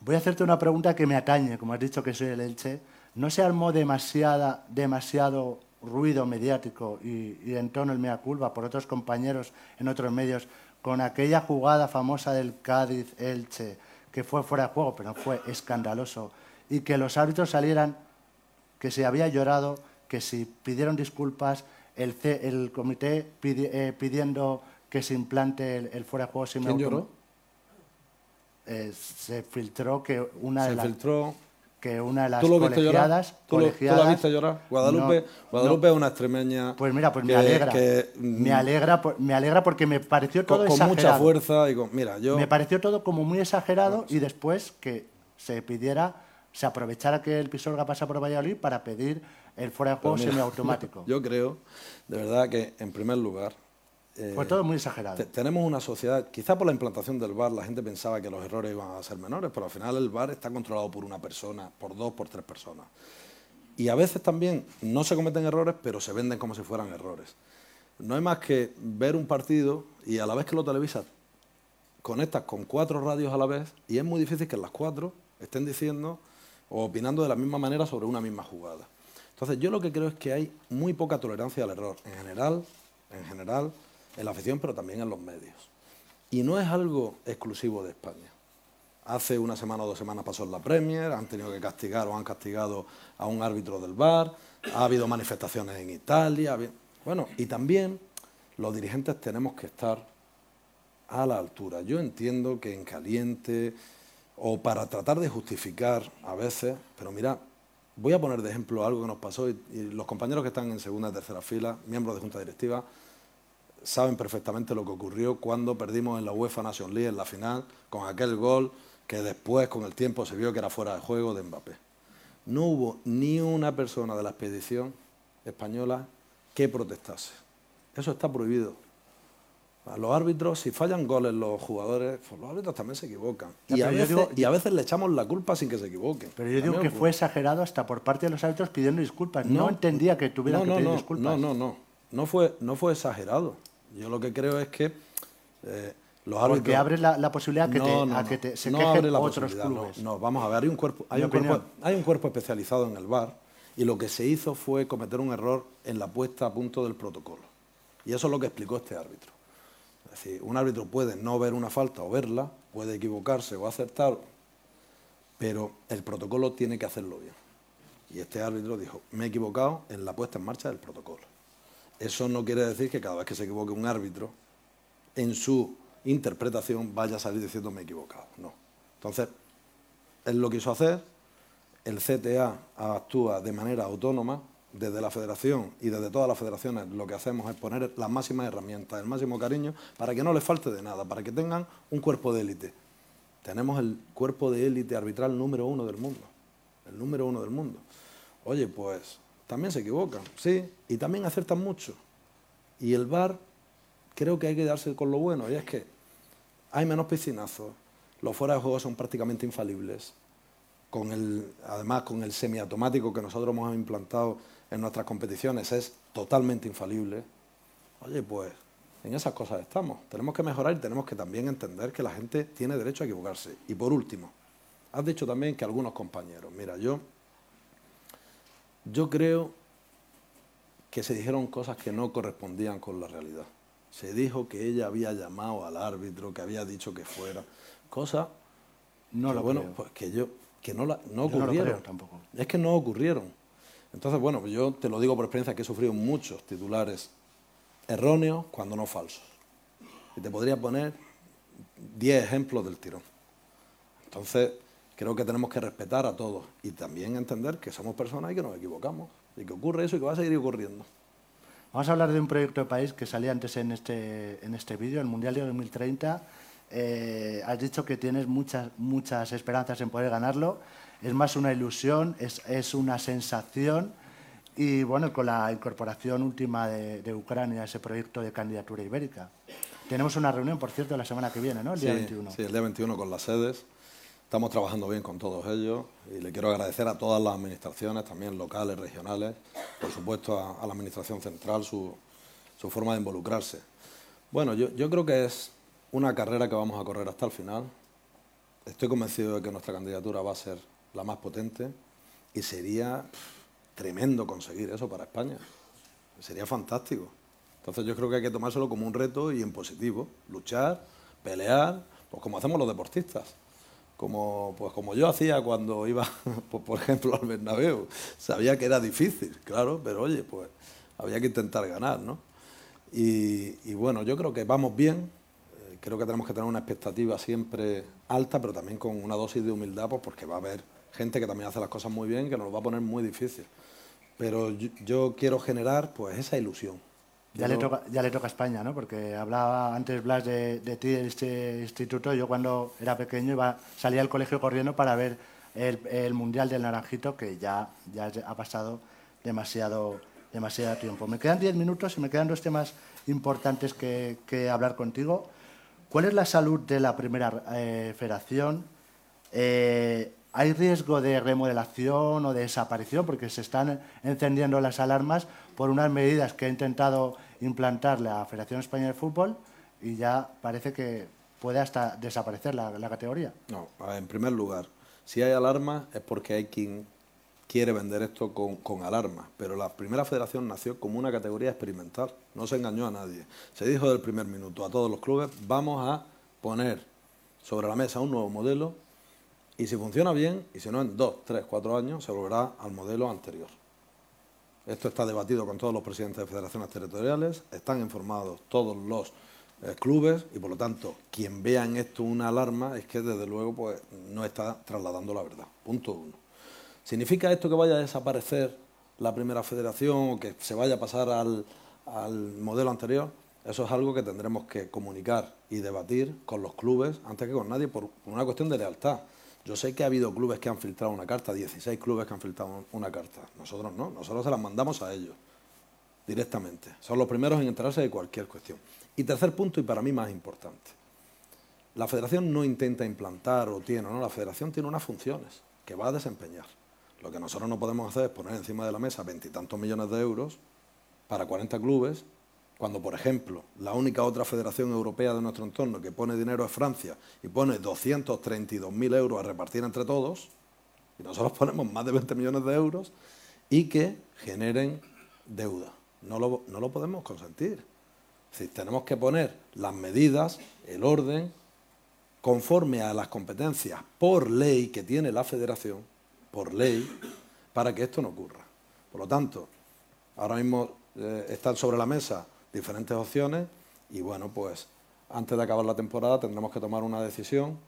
voy a hacerte una pregunta que me atañe, como has dicho que soy el Elche. ¿No se armó demasiada, demasiado ruido mediático y, en tono el mea culpa por otros compañeros en otros medios con aquella jugada famosa del Cádiz-Elche, que fue fuera de juego, pero fue escandaloso, y que los árbitros salieran, que se había llorado, que si pidieron disculpas, el, el comité eh, pidiendo que se implante el, fuera de juego semiautomático. ¿Quién lloró? Eh, se filtró que una de las filtró que una de las ¿Tú lo colegiadas, ¿Tú, lo, ¿Tú, lo, llorar? Guadalupe, Guadalupe es una extremeña. Pues mira, pues me alegra. me alegra, me alegra porque me pareció todo con, con mucha fuerza y con, mira, yo me pareció todo como muy exagerado y después que se pidiera, se aprovechara que el Pisorga pasa por Valladolid para pedir el fuera de juego [laughs] semiautomático. Yo creo, de verdad que en primer lugar fue todo muy exagerado. Tenemos una sociedad, quizá por la implantación del VAR la gente pensaba que los errores iban a ser menores, pero al final el VAR está controlado por una persona, por dos, por tres personas. Y a veces también no se cometen errores, pero se venden como si fueran errores. No hay más que ver un partido y a la vez que lo televisas, conectas con cuatro radios a la vez y es muy difícil que las cuatro estén diciendo o opinando de la misma manera sobre una misma jugada. Entonces yo lo que creo es que hay muy poca tolerancia al error. En general, en general, en la afición, pero también en los medios. Y no es algo exclusivo de España. Hace una semana o dos semanas pasó en la Premier, han tenido que castigar o han castigado a un árbitro del VAR, ha habido manifestaciones en Italia. Bueno, y también los dirigentes tenemos que estar a la altura. Yo entiendo que en caliente o para tratar de justificar a veces, pero mira, voy a poner de ejemplo algo que nos pasó y los compañeros que están en segunda y tercera fila, miembros de junta directiva, saben perfectamente lo que ocurrió cuando perdimos en la UEFA Nation League en la final con aquel gol que después con el tiempo se vio que era fuera de juego de Mbappé. No hubo ni una persona de la expedición española que protestase. Eso está prohibido. los árbitros, si fallan goles los jugadores, pues los árbitros también se equivocan. Y a, veces, le echamos la culpa sin que se equivoquen. Pero yo digo que fue exagerado hasta por parte de los árbitros pidiendo disculpas. No, entendía que tuvieran que pedir disculpas. No, no, no. No fue, no fue exagerado. Yo lo que creo es que eh, los árbitros... Porque abre la, posibilidad que te, a que te, se quejen otros clubes. No, vamos a ver, hay un, cuerpo, hay, un cuerpo, hay un cuerpo especializado en el VAR y lo que se hizo fue cometer un error en la puesta a punto del protocolo. Y eso es lo que explicó este árbitro. Es decir, un árbitro puede no ver una falta o verla, puede equivocarse o acertar, pero el protocolo tiene que hacerlo bien. Y este árbitro dijo, me he equivocado en la puesta en marcha del protocolo. Eso no quiere decir que cada vez que se equivoque un árbitro, en su interpretación vaya a salir diciendo me he equivocado. No. Entonces, él lo quiso hacer, el CTA actúa de manera autónoma, desde la federación y desde todas las federaciones lo que hacemos es poner las máximas herramientas, el máximo cariño, para que no les falte de nada, para que tengan un cuerpo de élite. Tenemos el cuerpo de élite arbitral número uno del mundo, el número uno del mundo. Oye, pues también se equivocan, sí, y también acertan mucho. Y el bar creo que hay que darse con lo bueno, y es que hay menos piscinazos, los fuera de juego son prácticamente infalibles, con además con el semiautomático que nosotros hemos implantado en nuestras competiciones es totalmente infalible. Oye, pues en esas cosas estamos. Tenemos que mejorar y tenemos que también entender que la gente tiene derecho a equivocarse. Y por último, has dicho también que algunos compañeros, mira, yo yo creo que se dijeron cosas que no correspondían con la realidad. Se dijo que ella había llamado al árbitro, que había dicho que fuera. Cosas no lo bueno, pues que yo que no, la, no ocurrieron. tampoco. Es que no ocurrieron. Entonces, bueno, yo te lo digo por experiencia que he sufrido muchos titulares erróneos cuando no falsos. Y te podría poner 10 ejemplos del tirón. Entonces, creo que tenemos que respetar a todos y también entender que somos personas y que nos equivocamos y que ocurre eso y que va a seguir ocurriendo. Vamos a hablar de un proyecto de país que salía antes en este, en este vídeo, el Mundial de 2030. Eh, has dicho que tienes muchas, muchas esperanzas en poder ganarlo. Es más una ilusión, es, es una sensación. Y bueno, con la incorporación última de, de, Ucrania a ese proyecto de candidatura ibérica. Tenemos una reunión, por cierto, la semana que viene, ¿no? El día 21. Sí, el día 21 con las sedes. Estamos trabajando bien con todos ellos y le quiero agradecer a todas las administraciones, también locales, regionales, por supuesto a, la Administración Central su, forma de involucrarse. Bueno, yo, yo creo que es una carrera que vamos a correr hasta el final. Estoy convencido de que nuestra candidatura va a ser la más potente y sería tremendo conseguir eso para España. Sería fantástico. Entonces yo creo que hay que tomárselo como un reto y en positivo, luchar, pelear, pues como hacemos los deportistas. Como, pues como yo hacía cuando iba, [laughs] pues, por ejemplo, al Bernabéu. Sabía que era difícil, claro, pero oye, pues había que intentar ganar, ¿no? Y, y bueno, yo creo que vamos bien, eh, creo que tenemos que tener una expectativa siempre alta, pero también con una dosis de humildad, pues porque va a haber gente que también hace las cosas muy bien, que nos lo va a poner muy difícil. Pero yo, yo quiero generar pues esa ilusión. Ya, le toca, ya le toca a España, ¿no? Porque hablaba antes Blas de, de ti, de este instituto. Yo cuando era pequeño iba, salía al colegio corriendo para ver el, el Mundial del Naranjito, que ya, ya ha pasado demasiado, demasiado tiempo. Me quedan diez minutos y me quedan dos temas importantes que, que hablar contigo. ¿Cuál es la salud de la primera eh, federación? Eh, ¿Hay riesgo de remodelación o de desaparición? Porque se están encendiendo las alarmas por unas medidas que ha intentado implantar la Federación Española de Fútbol y ya parece que puede hasta desaparecer la, categoría. No, en primer lugar, si hay alarma es porque hay quien quiere vender esto con, con alarma, pero la primera federación nació como una categoría experimental, no se engañó a nadie. Se dijo del primer minuto a todos los clubes, vamos a poner sobre la mesa un nuevo modelo y si funciona bien, y si no en dos, tres, cuatro años, se volverá al modelo anterior. Esto está debatido con todos los presidentes de federaciones territoriales, están informados todos los eh, clubes y por lo tanto quien vea en esto una alarma es que desde luego pues no está trasladando la verdad. Punto uno. ¿Significa esto que vaya a desaparecer la primera federación o que se vaya a pasar al, al modelo anterior? Eso es algo que tendremos que comunicar y debatir con los clubes antes que con nadie por una cuestión de lealtad. Yo sé que ha habido clubes que han filtrado una carta, 16 clubes que han filtrado una carta. Nosotros no, nosotros se las mandamos a ellos directamente. Son los primeros en enterarse de cualquier cuestión. Y tercer punto, y para mí más importante, la federación no intenta implantar o tiene, no, la federación tiene unas funciones que va a desempeñar. Lo que nosotros no podemos hacer es poner encima de la mesa veintitantos millones de euros para 40 clubes, cuando, por ejemplo, la única otra federación europea de nuestro entorno que pone dinero es Francia y pone 232.000 euros a repartir entre todos, y nosotros [laughs] ponemos más de 20 millones de euros, y que generen deuda. No lo, no lo podemos consentir. Es tenemos que poner las medidas, el orden, conforme a las competencias por ley que tiene la federación, por ley, para que esto no ocurra. Por lo tanto, ahora mismo eh, están sobre la mesa diferentes opciones y bueno, pues antes de acabar la temporada tendremos que tomar una decisión.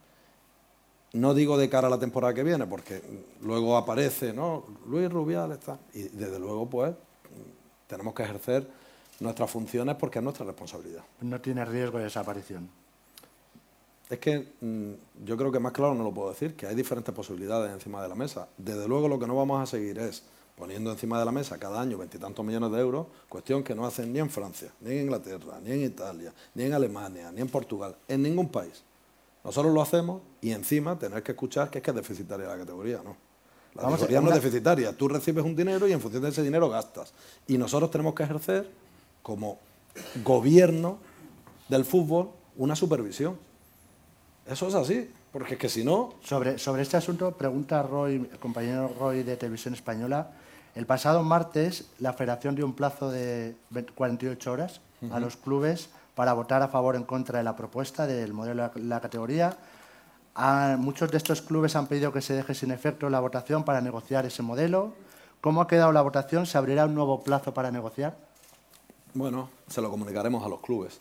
No digo de cara a la temporada que viene, porque luego aparece, ¿no? Luis Rubial está. Y desde luego, pues, tenemos que ejercer nuestras funciones porque es nuestra responsabilidad. No tiene riesgo de desaparición. Es que mm, yo creo que más claro no lo puedo decir, que hay diferentes posibilidades encima de la mesa. Desde luego lo que no vamos a seguir es poniendo encima de la mesa cada año veintitantos millones de euros, cuestión que no hacen ni en Francia, ni en Inglaterra, ni en Italia, ni en Alemania, ni en Portugal, en ningún país. Nosotros lo hacemos y encima tener que escuchar que es que es deficitaria la categoría, ¿no? La Vamos a- categoría no es deficitaria. Tú recibes un dinero y en función de ese dinero gastas. Y nosotros tenemos que ejercer como gobierno del fútbol una supervisión. Eso es así, porque es que si no, Sobre, sobre este asunto, pregunta Roy, el compañero Roy de Televisión Española. El pasado martes, la Federación dio un plazo de 20 48 horas a los clubes para votar a favor o en contra de la propuesta del modelo de la categoría. Ah, muchos de estos clubes han pedido que se deje sin efecto la votación para negociar ese modelo. ¿Cómo ha quedado la votación? ¿Se abrirá un nuevo plazo para negociar? Bueno, se lo comunicaremos a los clubes.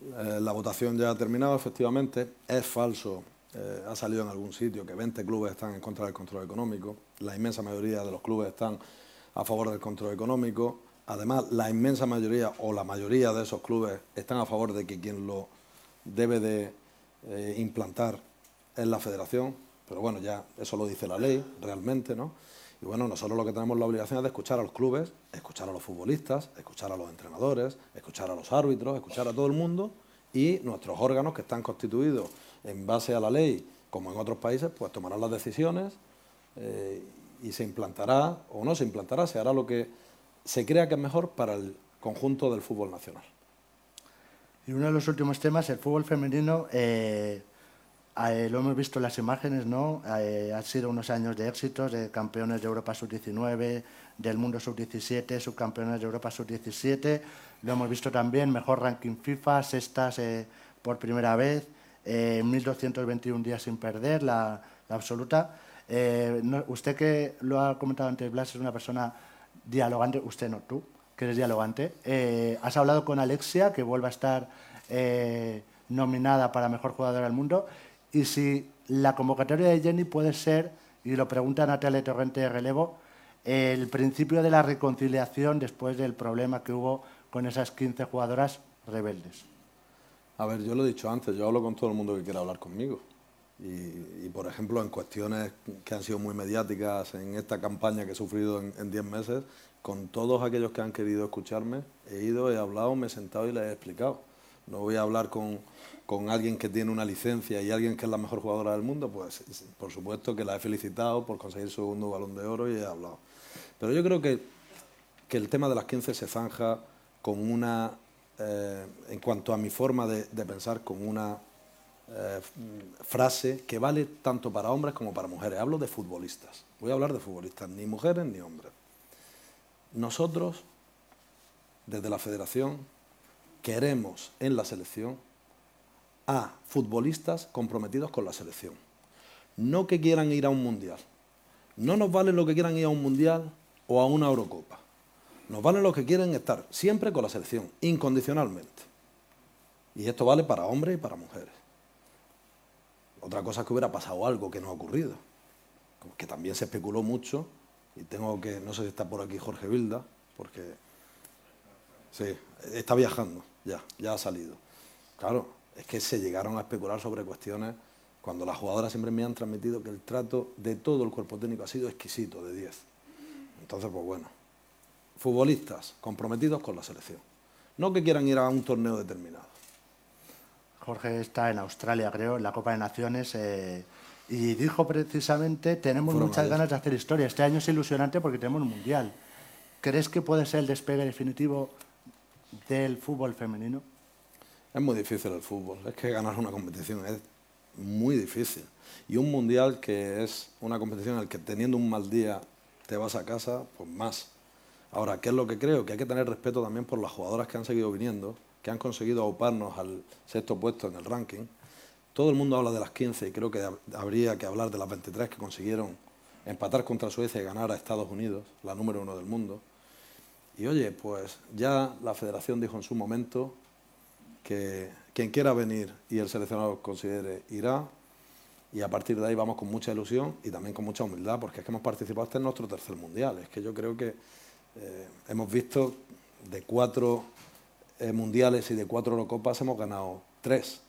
Eh, la votación ya ha terminado, efectivamente. Es falso, eh, ha salido en algún sitio que 20 clubes están en contra del control económico. La inmensa mayoría de los clubes están a favor del control económico. Además, la inmensa mayoría o la mayoría de esos clubes están a favor de que quien lo debe de eh, implantar es la federación. Pero bueno, ya eso lo dice la ley, realmente, ¿no? Y bueno, nosotros lo que tenemos la obligación es de escuchar a los clubes, escuchar a los futbolistas, escuchar a los entrenadores, escuchar a los árbitros, escuchar a todo el mundo y nuestros órganos que están constituidos en base a la ley, como en otros países, pues tomarán las decisiones eh, y se implantará o no se implantará, se hará lo que se crea que es mejor para el conjunto del fútbol nacional. Y uno de los últimos temas, el fútbol femenino, eh, eh, lo hemos visto en las imágenes, ¿no? Eh, han sido unos años de éxitos, de campeones de Europa sub-19, del mundo sub-17, subcampeones de Europa sub-17. lo hemos visto también, mejor ranking FIFA, sextas eh, por primera vez, 1.221 días sin perder, la, absoluta. Usted que lo ha comentado antes, Blas, es una persona dialogante, usted no, tú, que eres dialogante. has hablado con Alexia, que vuelve a estar nominada para Mejor Jugadora del Mundo, y si la convocatoria de Jenny puede ser, y lo pregunta Natalia Torrente de Relevo, el principio de la reconciliación después del problema que hubo con esas 15 jugadoras rebeldes. A ver, yo lo he dicho antes, yo hablo con todo el mundo que quiera hablar conmigo. Y, por ejemplo, en cuestiones que han sido muy mediáticas en esta campaña que he sufrido en 10 meses, con todos aquellos que han querido escucharme, he ido, he hablado, me he sentado y les he explicado. No voy a hablar con, con alguien que tiene una licencia y alguien que es la mejor jugadora del mundo, pues por supuesto que la he felicitado por conseguir su segundo balón de oro y he hablado. Pero yo creo que, que el tema de las 15 se zanja con una, eh, en cuanto a mi forma de, pensar, con una eh, frase que vale tanto para hombres como para mujeres. Hablo de futbolistas. Voy a hablar de futbolistas, ni mujeres ni hombres. Nosotros, desde la federación, queremos en la selección a futbolistas comprometidos con la selección. No que quieran ir a un mundial. No nos vale lo que quieran ir a un mundial o a una Eurocopa. Nos valen los que quieren estar siempre con la selección, incondicionalmente. Y esto vale para hombres y para mujeres. Otra cosa es que hubiera pasado algo que no ha ocurrido, que también se especuló mucho, y tengo que, no sé si está por aquí Jorge Vilda, porque sí, está viajando, ya, ya ha salido. Claro, es que se llegaron a especular sobre cuestiones cuando las jugadoras siempre me han transmitido que el trato de todo el cuerpo técnico ha sido exquisito, de 10. Entonces, pues bueno, futbolistas comprometidos con la selección. No que quieran ir a un torneo determinado. Jorge está en Australia, creo, en la Copa de Naciones. Eh, y dijo precisamente, tenemos muchas ganas de hacer historia. Este año es ilusionante porque tenemos un mundial. ¿Crees que puede ser el despegue definitivo del fútbol femenino? Es muy difícil el fútbol. Es que ganar una competición es muy difícil. Y un mundial que es una competición en la que teniendo un mal día te vas a casa, pues más. Ahora, ¿qué es lo que creo? Que hay que tener respeto también por las jugadoras que han seguido viniendo, que han conseguido auparnos al sexto puesto en el ranking. Todo el mundo habla de las 15 y creo que habría que hablar de las 23 que consiguieron empatar contra Suecia y ganar a Estados Unidos, la número uno del mundo. Y oye, pues ya la federación dijo en su momento que quien quiera venir y el seleccionador considere irá, y a partir de ahí vamos con mucha ilusión y también con mucha humildad, porque es que hemos participado, este en nuestro tercer mundial, es que yo creo que eh, hemos visto de cuatro eh, mundiales y de cuatro Eurocopas hemos ganado tres,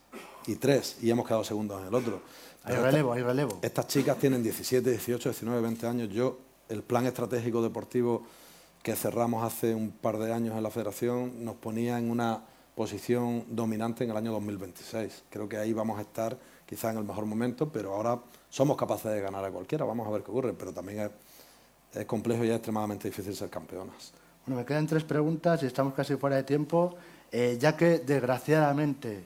y tres, y hemos quedado segundos en el otro. hay relevo, hay relevo. Estas chicas tienen 17, 18, 19, 20 años. Yo, el plan estratégico deportivo que cerramos hace un par de años en la federación nos ponía en una posición dominante en el año 2026. Creo que ahí vamos a estar quizá en el mejor momento, pero ahora somos capaces de ganar a cualquiera, vamos a ver qué ocurre, pero también es, complejo y es extremadamente difícil ser campeonas. Bueno, me quedan tres preguntas y estamos casi fuera de tiempo, eh, ya que desgraciadamente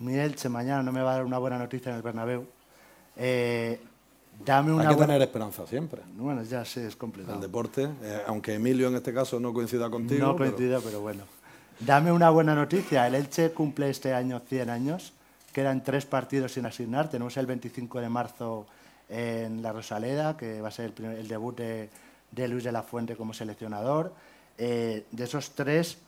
mi Elche mañana no me va a dar una buena noticia en el Bernabéu. Eh, dame una Hay que tener esperanza siempre. Bueno, ya sé, es complicado. El deporte, eh, aunque Emilio en este caso no coincida contigo. No coincida, pero bueno. Dame una buena noticia. El Elche cumple este año 100 años Quedan tres partidos sin asignar. Tenemos el 25 de marzo en la Rosaleda, que va a ser el, debut de, Luis de la Fuente como seleccionador. Eh, de esos tres,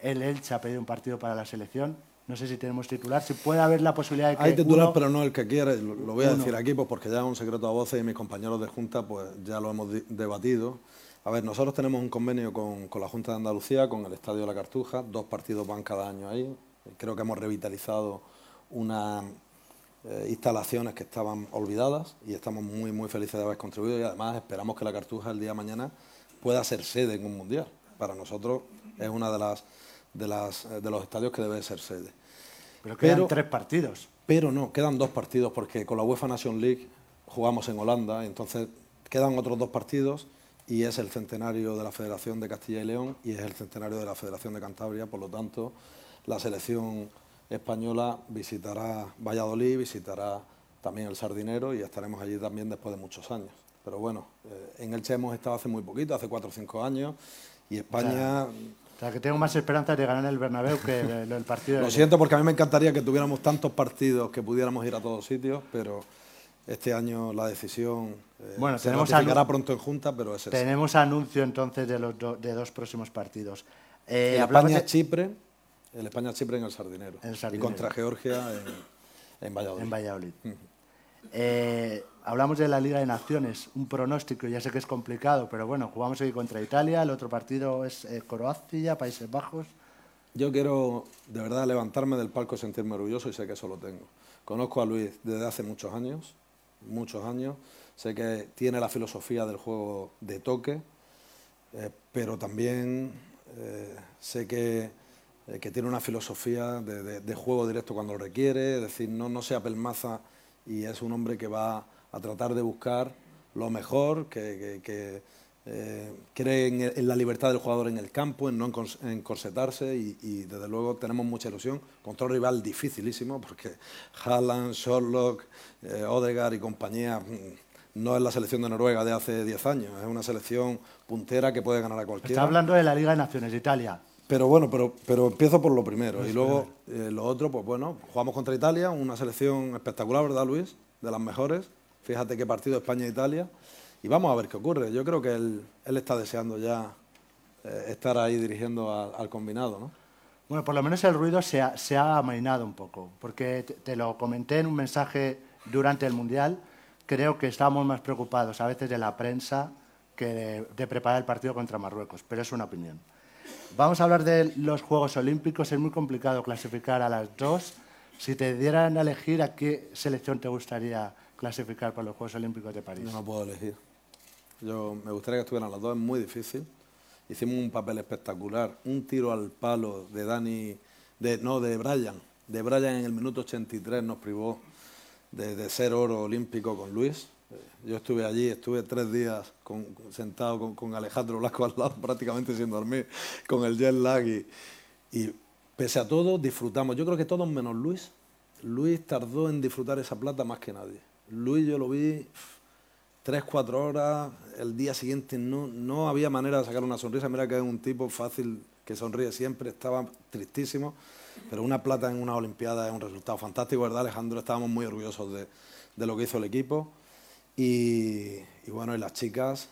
el Elche ha pedido un partido para la selección. No sé si tenemos titular, si puede haber la posibilidad de que. Hay titular, pero no el que quiera. Lo, voy a decir aquí, pues porque ya es un secreto a voces y mis compañeros de Junta pues ya lo hemos debatido. A ver, nosotros tenemos un convenio con, con, la Junta de Andalucía, con el Estadio de la Cartuja. Dos partidos van cada año ahí. Creo que hemos revitalizado unas eh, instalaciones que estaban olvidadas y estamos muy, muy felices de haber contribuido y además esperamos que la Cartuja el día de mañana pueda ser sede en un mundial. Para nosotros es una de las de, las, eh, de los estadios que debe ser sede. Pero quedan tres partidos. Pero no, quedan dos partidos porque con la UEFA Nation League jugamos en Holanda, entonces quedan otros dos partidos y es el centenario de la Federación de Castilla y León y es el centenario de la Federación de Cantabria, por lo tanto la selección española visitará Valladolid, visitará también el Sardinero y estaremos allí también después de muchos años. Pero bueno, eh, en Elche hemos estado hace muy poquito, hace cuatro o cinco años, y España O sea, que tengo más esperanzas de ganar el Bernabéu que el, el partido. [laughs] Lo siento porque a mí me encantaría que tuviéramos tantos partidos que pudiéramos ir a todos sitios, pero este año la decisión eh, Bueno, se tenemos pronto en Junta, pero es. Tenemos anuncio entonces de los do- de dos próximos partidos. Eh, el España-Chipre, el España-Chipre en el Sardinero. El Y contra Georgia en, en Valladolid. en Valladolid. Eh, hablamos de la Liga de Naciones, un pronóstico, ya sé que es complicado, pero bueno, jugamos hoy contra Italia, el otro partido es eh, Croacia, Países Bajos. Yo quiero de verdad levantarme del palco sentirme orgulloso y sé que eso lo tengo. Conozco a Luis desde hace muchos años, muchos años. Sé que tiene la filosofía del juego de toque, eh, pero también sé que, tiene una filosofía de, juego directo cuando lo requiere, es decir, no, no se y es un hombre que va a tratar de buscar lo mejor, que, eh, cree en, la libertad del jugador en el campo, en no encorsetarse y, y, desde luego tenemos mucha ilusión contra un rival dificilísimo porque Haaland, Sherlock, eh, Odegaard y compañía mm, no es la selección de Noruega de hace 10 años, es una selección puntera que puede ganar a Está cualquiera. hablando de la Liga de Naciones de Italia. Pero bueno, pero, pero empiezo por lo primero. y luego eh, lo otro, pues bueno, jugamos contra Italia, una selección espectacular, ¿verdad, Luis? De las mejores. Fíjate qué partido España-Italia. Y vamos a ver qué ocurre. Yo creo que él, él está deseando ya eh, estar ahí dirigiendo al, al combinado, ¿no? Bueno, por lo menos el ruido se ha, se ha amainado un poco, porque te, te lo comenté en un mensaje durante el Mundial. Creo que estábamos más preocupados a veces de la prensa que de, de preparar el partido contra Marruecos, pero es una opinión. Vamos a hablar de los Juegos Olímpicos. Es muy complicado clasificar a las dos. Si te dieran a elegir, ¿a qué selección te gustaría clasificar para los Juegos Olímpicos de París? Yo no puedo elegir. Yo me gustaría que estuvieran las dos, es muy difícil. Hicimos un papel espectacular, un tiro al palo de Dani, de, no, de Brian. De Brian en el minuto 83 nos privó de, de ser oro olímpico con Luis. Yo estuve allí, estuve tres días sentado con, Alejandro Blasco al lado, [laughs] prácticamente sin dormir, con el jet lag y, y pese a todo disfrutamos. Yo creo que todos menos Luis. Luis tardó en disfrutar esa plata más que nadie. Luis yo lo vi tres, cuatro horas, el día siguiente no, no había manera de sacar una sonrisa. Mira que es un tipo fácil que sonríe siempre, estaba tristísimo, pero una plata en una Olimpiada es un resultado fantástico, ¿verdad, Alejandro? Estábamos muy orgullosos de, de lo que hizo el equipo. Y, y bueno, y las chicas,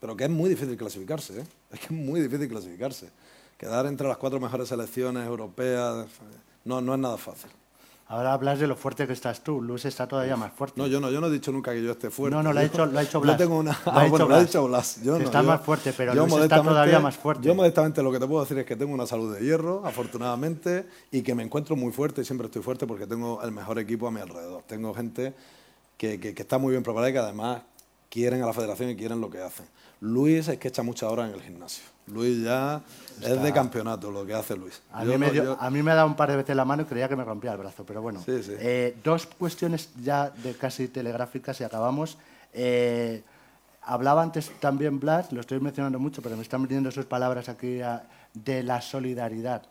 pero que es muy difícil clasificarse, ¿eh? [laughs] es que es muy difícil clasificarse. Quedar entre las cuatro mejores selecciones europeas no, no es nada fácil. Ahora hablas de lo fuerte que estás tú. Luis está todavía más fuerte. No, yo no, yo no he dicho nunca que yo esté fuerte. No, no, lo ha Yo- dicho- lo ha [laughs] Yo Blas. tengo una. Lo ha [laughs] ah, bueno, lo ha Blas. dicho Blas. Yo no, está yo- más fuerte, pero yo Luis está todavía más fuerte. Yo modestamente lo que te puedo decir es que tengo una salud de hierro, afortunadamente, y que me encuentro muy fuerte y siempre estoy fuerte porque tengo el mejor equipo a mi alrededor. Tengo gente que, que- que está muy bien preparada y que además quieren a la federación y quieren lo que hacen. Luis es que echa muchas horas en el gimnasio. Luis ya es de campeonato lo que hace Luis. A Yo mí, me no- dio- yo- a mí me ha dado un par de veces la mano y creía que me rompía el brazo, pero bueno. Sí, sí. Eh, dos cuestiones ya de casi telegráficas y acabamos. Eh, hablaba antes también Blas, lo estoy mencionando mucho, pero me están viniendo sus palabras aquí a- de la solidaridad.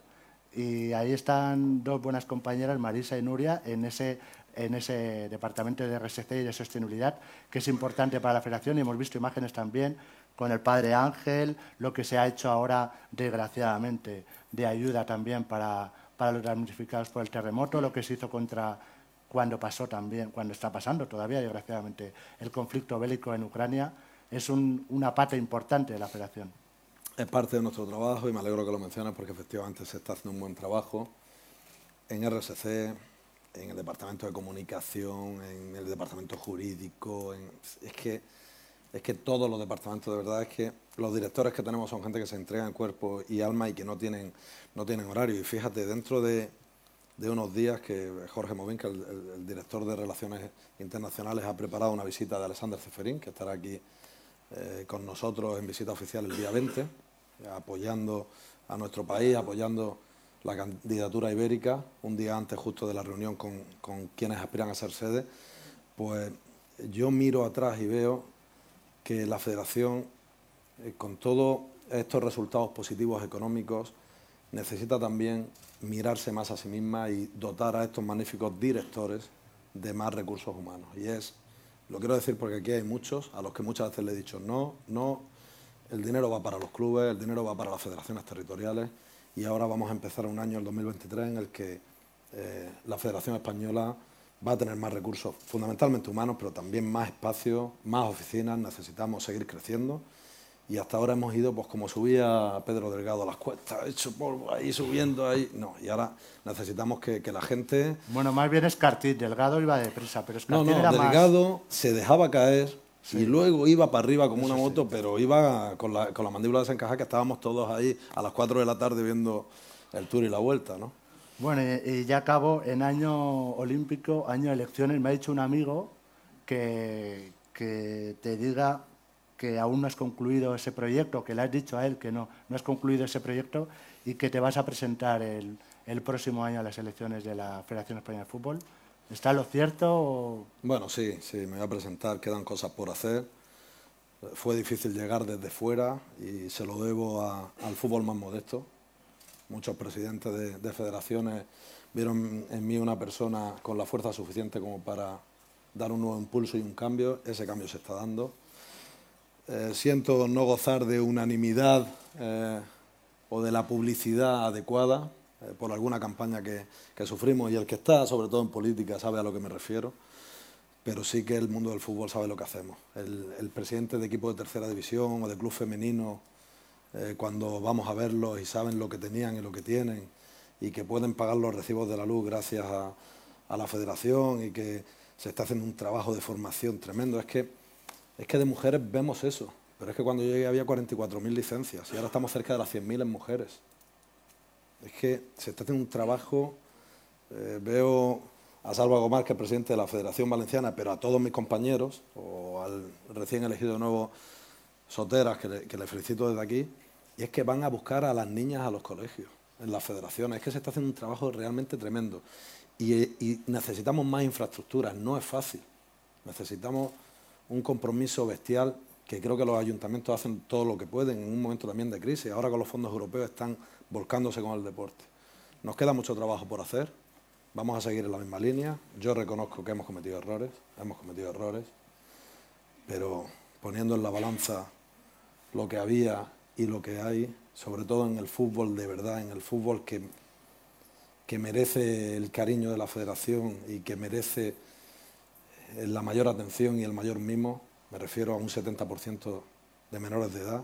Y ahí están dos buenas compañeras, Marisa y Nuria, en ese, en ese departamento de RSC y de sostenibilidad, que es importante para la federación. Y hemos visto imágenes también con el padre Ángel, lo que se ha hecho ahora, desgraciadamente, de ayuda también para, para los damnificados por el terremoto, lo que se hizo contra cuando pasó también, cuando está pasando todavía, desgraciadamente, el conflicto bélico en Ucrania, es un- una pata importante de la federación. Es parte de nuestro trabajo y me alegro que lo menciones porque efectivamente se está haciendo un buen trabajo en RSC, en el departamento de comunicación, en el departamento jurídico. en- es, que, es que todos los departamentos, de verdad, es que los directores que tenemos son gente que se entrega en cuerpo y alma y que no tienen, no tienen horario. Y fíjate, dentro de, de unos días que Jorge Movín, que el, director de Relaciones Internacionales, ha preparado una visita de Alexander Ceferín, que estará aquí eh, con nosotros en visita oficial el día 20, eh, apoyando a nuestro país, apoyando la candidatura ibérica, un día antes justo de la reunión con, con quienes aspiran a ser sede, pues yo miro atrás y veo que la federación, eh, con todos estos resultados positivos económicos, necesita también mirarse más a sí misma y dotar a estos magníficos directores de más recursos humanos. Y es, lo quiero decir porque aquí hay muchos, a los que muchas veces le he dicho, no, no el dinero va para los clubes, el dinero va para las federaciones territoriales y ahora vamos a empezar un año, el 2023, en el que eh, la Federación Española va a tener más recursos, fundamentalmente humanos, pero también más espacio, más oficinas, necesitamos seguir creciendo. Y hasta ahora hemos ido, pues como subía Pedro Delgado a las cuestas, hecho polvo ahí subiendo ahí. No, y ahora necesitamos que, la gente. Bueno, más bien es Cartit, Delgado iba deprisa, pero es No, no, Delgado se dejaba caer y luego iba para arriba como una moto, pero iba con la, con la mandíbula desencajada, que estábamos todos ahí a las 4 de la tarde viendo el tour y la vuelta, ¿no? Bueno, y, ya acabo, en año olímpico, año de elecciones, me ha dicho un amigo que, que te diga que aún no has concluido ese proyecto, que le has dicho a él que no, no has concluido ese proyecto y que te vas a presentar el, el próximo año a las elecciones de la Federación Española de Fútbol. ¿Está lo cierto? Bueno, sí, sí, me voy a presentar, quedan cosas por hacer. Fue difícil llegar desde fuera y se lo debo al fútbol más modesto, muchos presidentes de, federaciones vieron en mí una persona con la fuerza suficiente como para dar un nuevo impulso y un cambio. Ese cambio se está dando. Eh, siento no gozar de unanimidad eh, o de la publicidad adecuada eh, por alguna campaña que, sufrimos y el que está, sobre todo en política, sabe a lo que me refiero. Pero sí que el mundo del fútbol sabe lo que hacemos. El, el presidente de equipo de tercera división o de club femenino eh, cuando vamos a verlos y saben lo que tenían y lo que tienen y que pueden pagar los recibos de la luz gracias a, la federación y que se está haciendo un trabajo de formación tremendo. Es que, es que de mujeres vemos eso, pero es que cuando yo llegué había 44.000 licencias y ahora estamos cerca de las 100.000 en mujeres. Es que se está haciendo un trabajo, eh, veo a Salva Gomar, que es presidente de la Federación Valenciana, pero a todos mis compañeros, o al recién elegido nuevo Soteras, que le, felicito desde aquí, y es que van a buscar a las niñas a los colegios, en las federaciones. Es que se está haciendo un trabajo realmente tremendo. Y, necesitamos más infraestructuras, no es fácil. Necesitamos un compromiso bestial que creo que los ayuntamientos hacen todo lo que pueden en un momento también de crisis. Ahora con los fondos europeos están volcándose con el deporte. Nos queda mucho trabajo por hacer. Vamos a seguir en la misma línea. Yo reconozco que hemos cometido errores, hemos cometido errores, pero poniendo en la balanza lo que había y lo que hay, sobre todo en el fútbol de verdad, en el fútbol que, que merece el cariño de la federación y que merece eh, la mayor atención y el mayor mimo, me refiero a un 70% de menores de edad,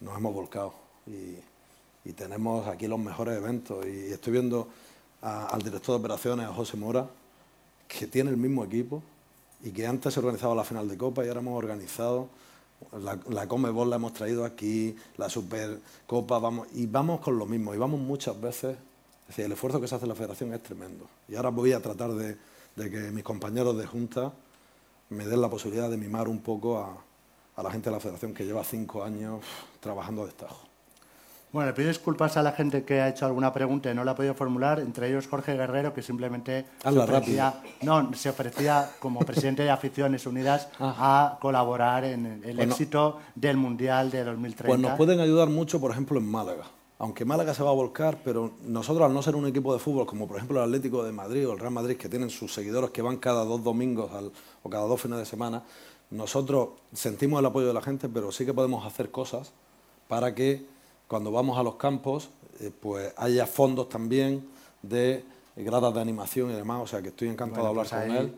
nos hemos volcado y, tenemos aquí los mejores eventos y estoy viendo al director de operaciones, a José Mora, que tiene el mismo equipo y que antes se organizaba la final de Copa y ahora hemos organizado la, la Comebol la hemos traído aquí, la Supercopa, vamos, y vamos con lo mismo, y vamos muchas veces, es decir, el esfuerzo que se hace en la federación es tremendo. Y ahora voy a tratar de, que mis compañeros de Junta me den la posibilidad de mimar un poco a, a la gente de la federación que lleva cinco años trabajando a destajo. Bueno, le pido disculpas a la gente que ha hecho alguna pregunta y no la ha podido formular, entre ellos Jorge Guerrero, que simplemente se ofrecía, no, se ofrecía como presidente de Aficiones Unidas [laughs] ah. a colaborar en el éxito del Mundial de 2030. Pues nos pueden ayudar mucho, por ejemplo, en Málaga. Aunque Málaga se va a volcar, pero nosotros al no ser un equipo de fútbol como por ejemplo el Atlético de Madrid o el Real Madrid, que tienen sus seguidores que van cada dos domingos o cada dos fines de semana, nosotros sentimos el apoyo de la gente, pero sí que podemos hacer cosas para que cuando vamos a los campos, eh, pues haya fondos también de gradas de animación y demás, o sea que estoy encantado de hablar pues con él.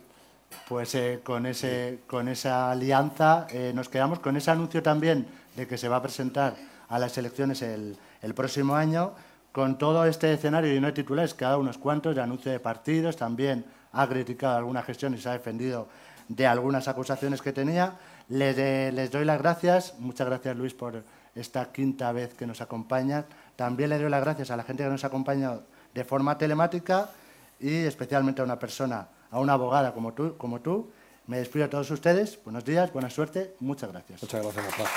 Pues eh, con, ese, con esa alianza eh, nos quedamos con ese anuncio también de que se va a presentar a las elecciones el, el próximo año, con todo este escenario y no titulares, cada unos cuantos de anuncio de partidos, también ha criticado alguna gestión y se ha defendido de algunas acusaciones que tenía. Les, les doy las gracias, muchas gracias Luis por esta quinta vez que nos acompaña. También le doy las gracias a la gente que nos acompaña de forma telemática y especialmente a una persona, a una abogada como tú. Como tú. Me despido a todos ustedes. Buenos días, buena suerte. Muchas gracias. Muchas gracias, papá.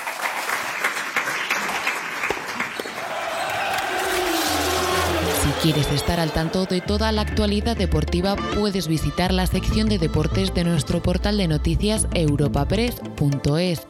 Si quieres estar al tanto de toda la actualidad deportiva, puedes visitar la sección de deportes de nuestro portal de noticias europapress.es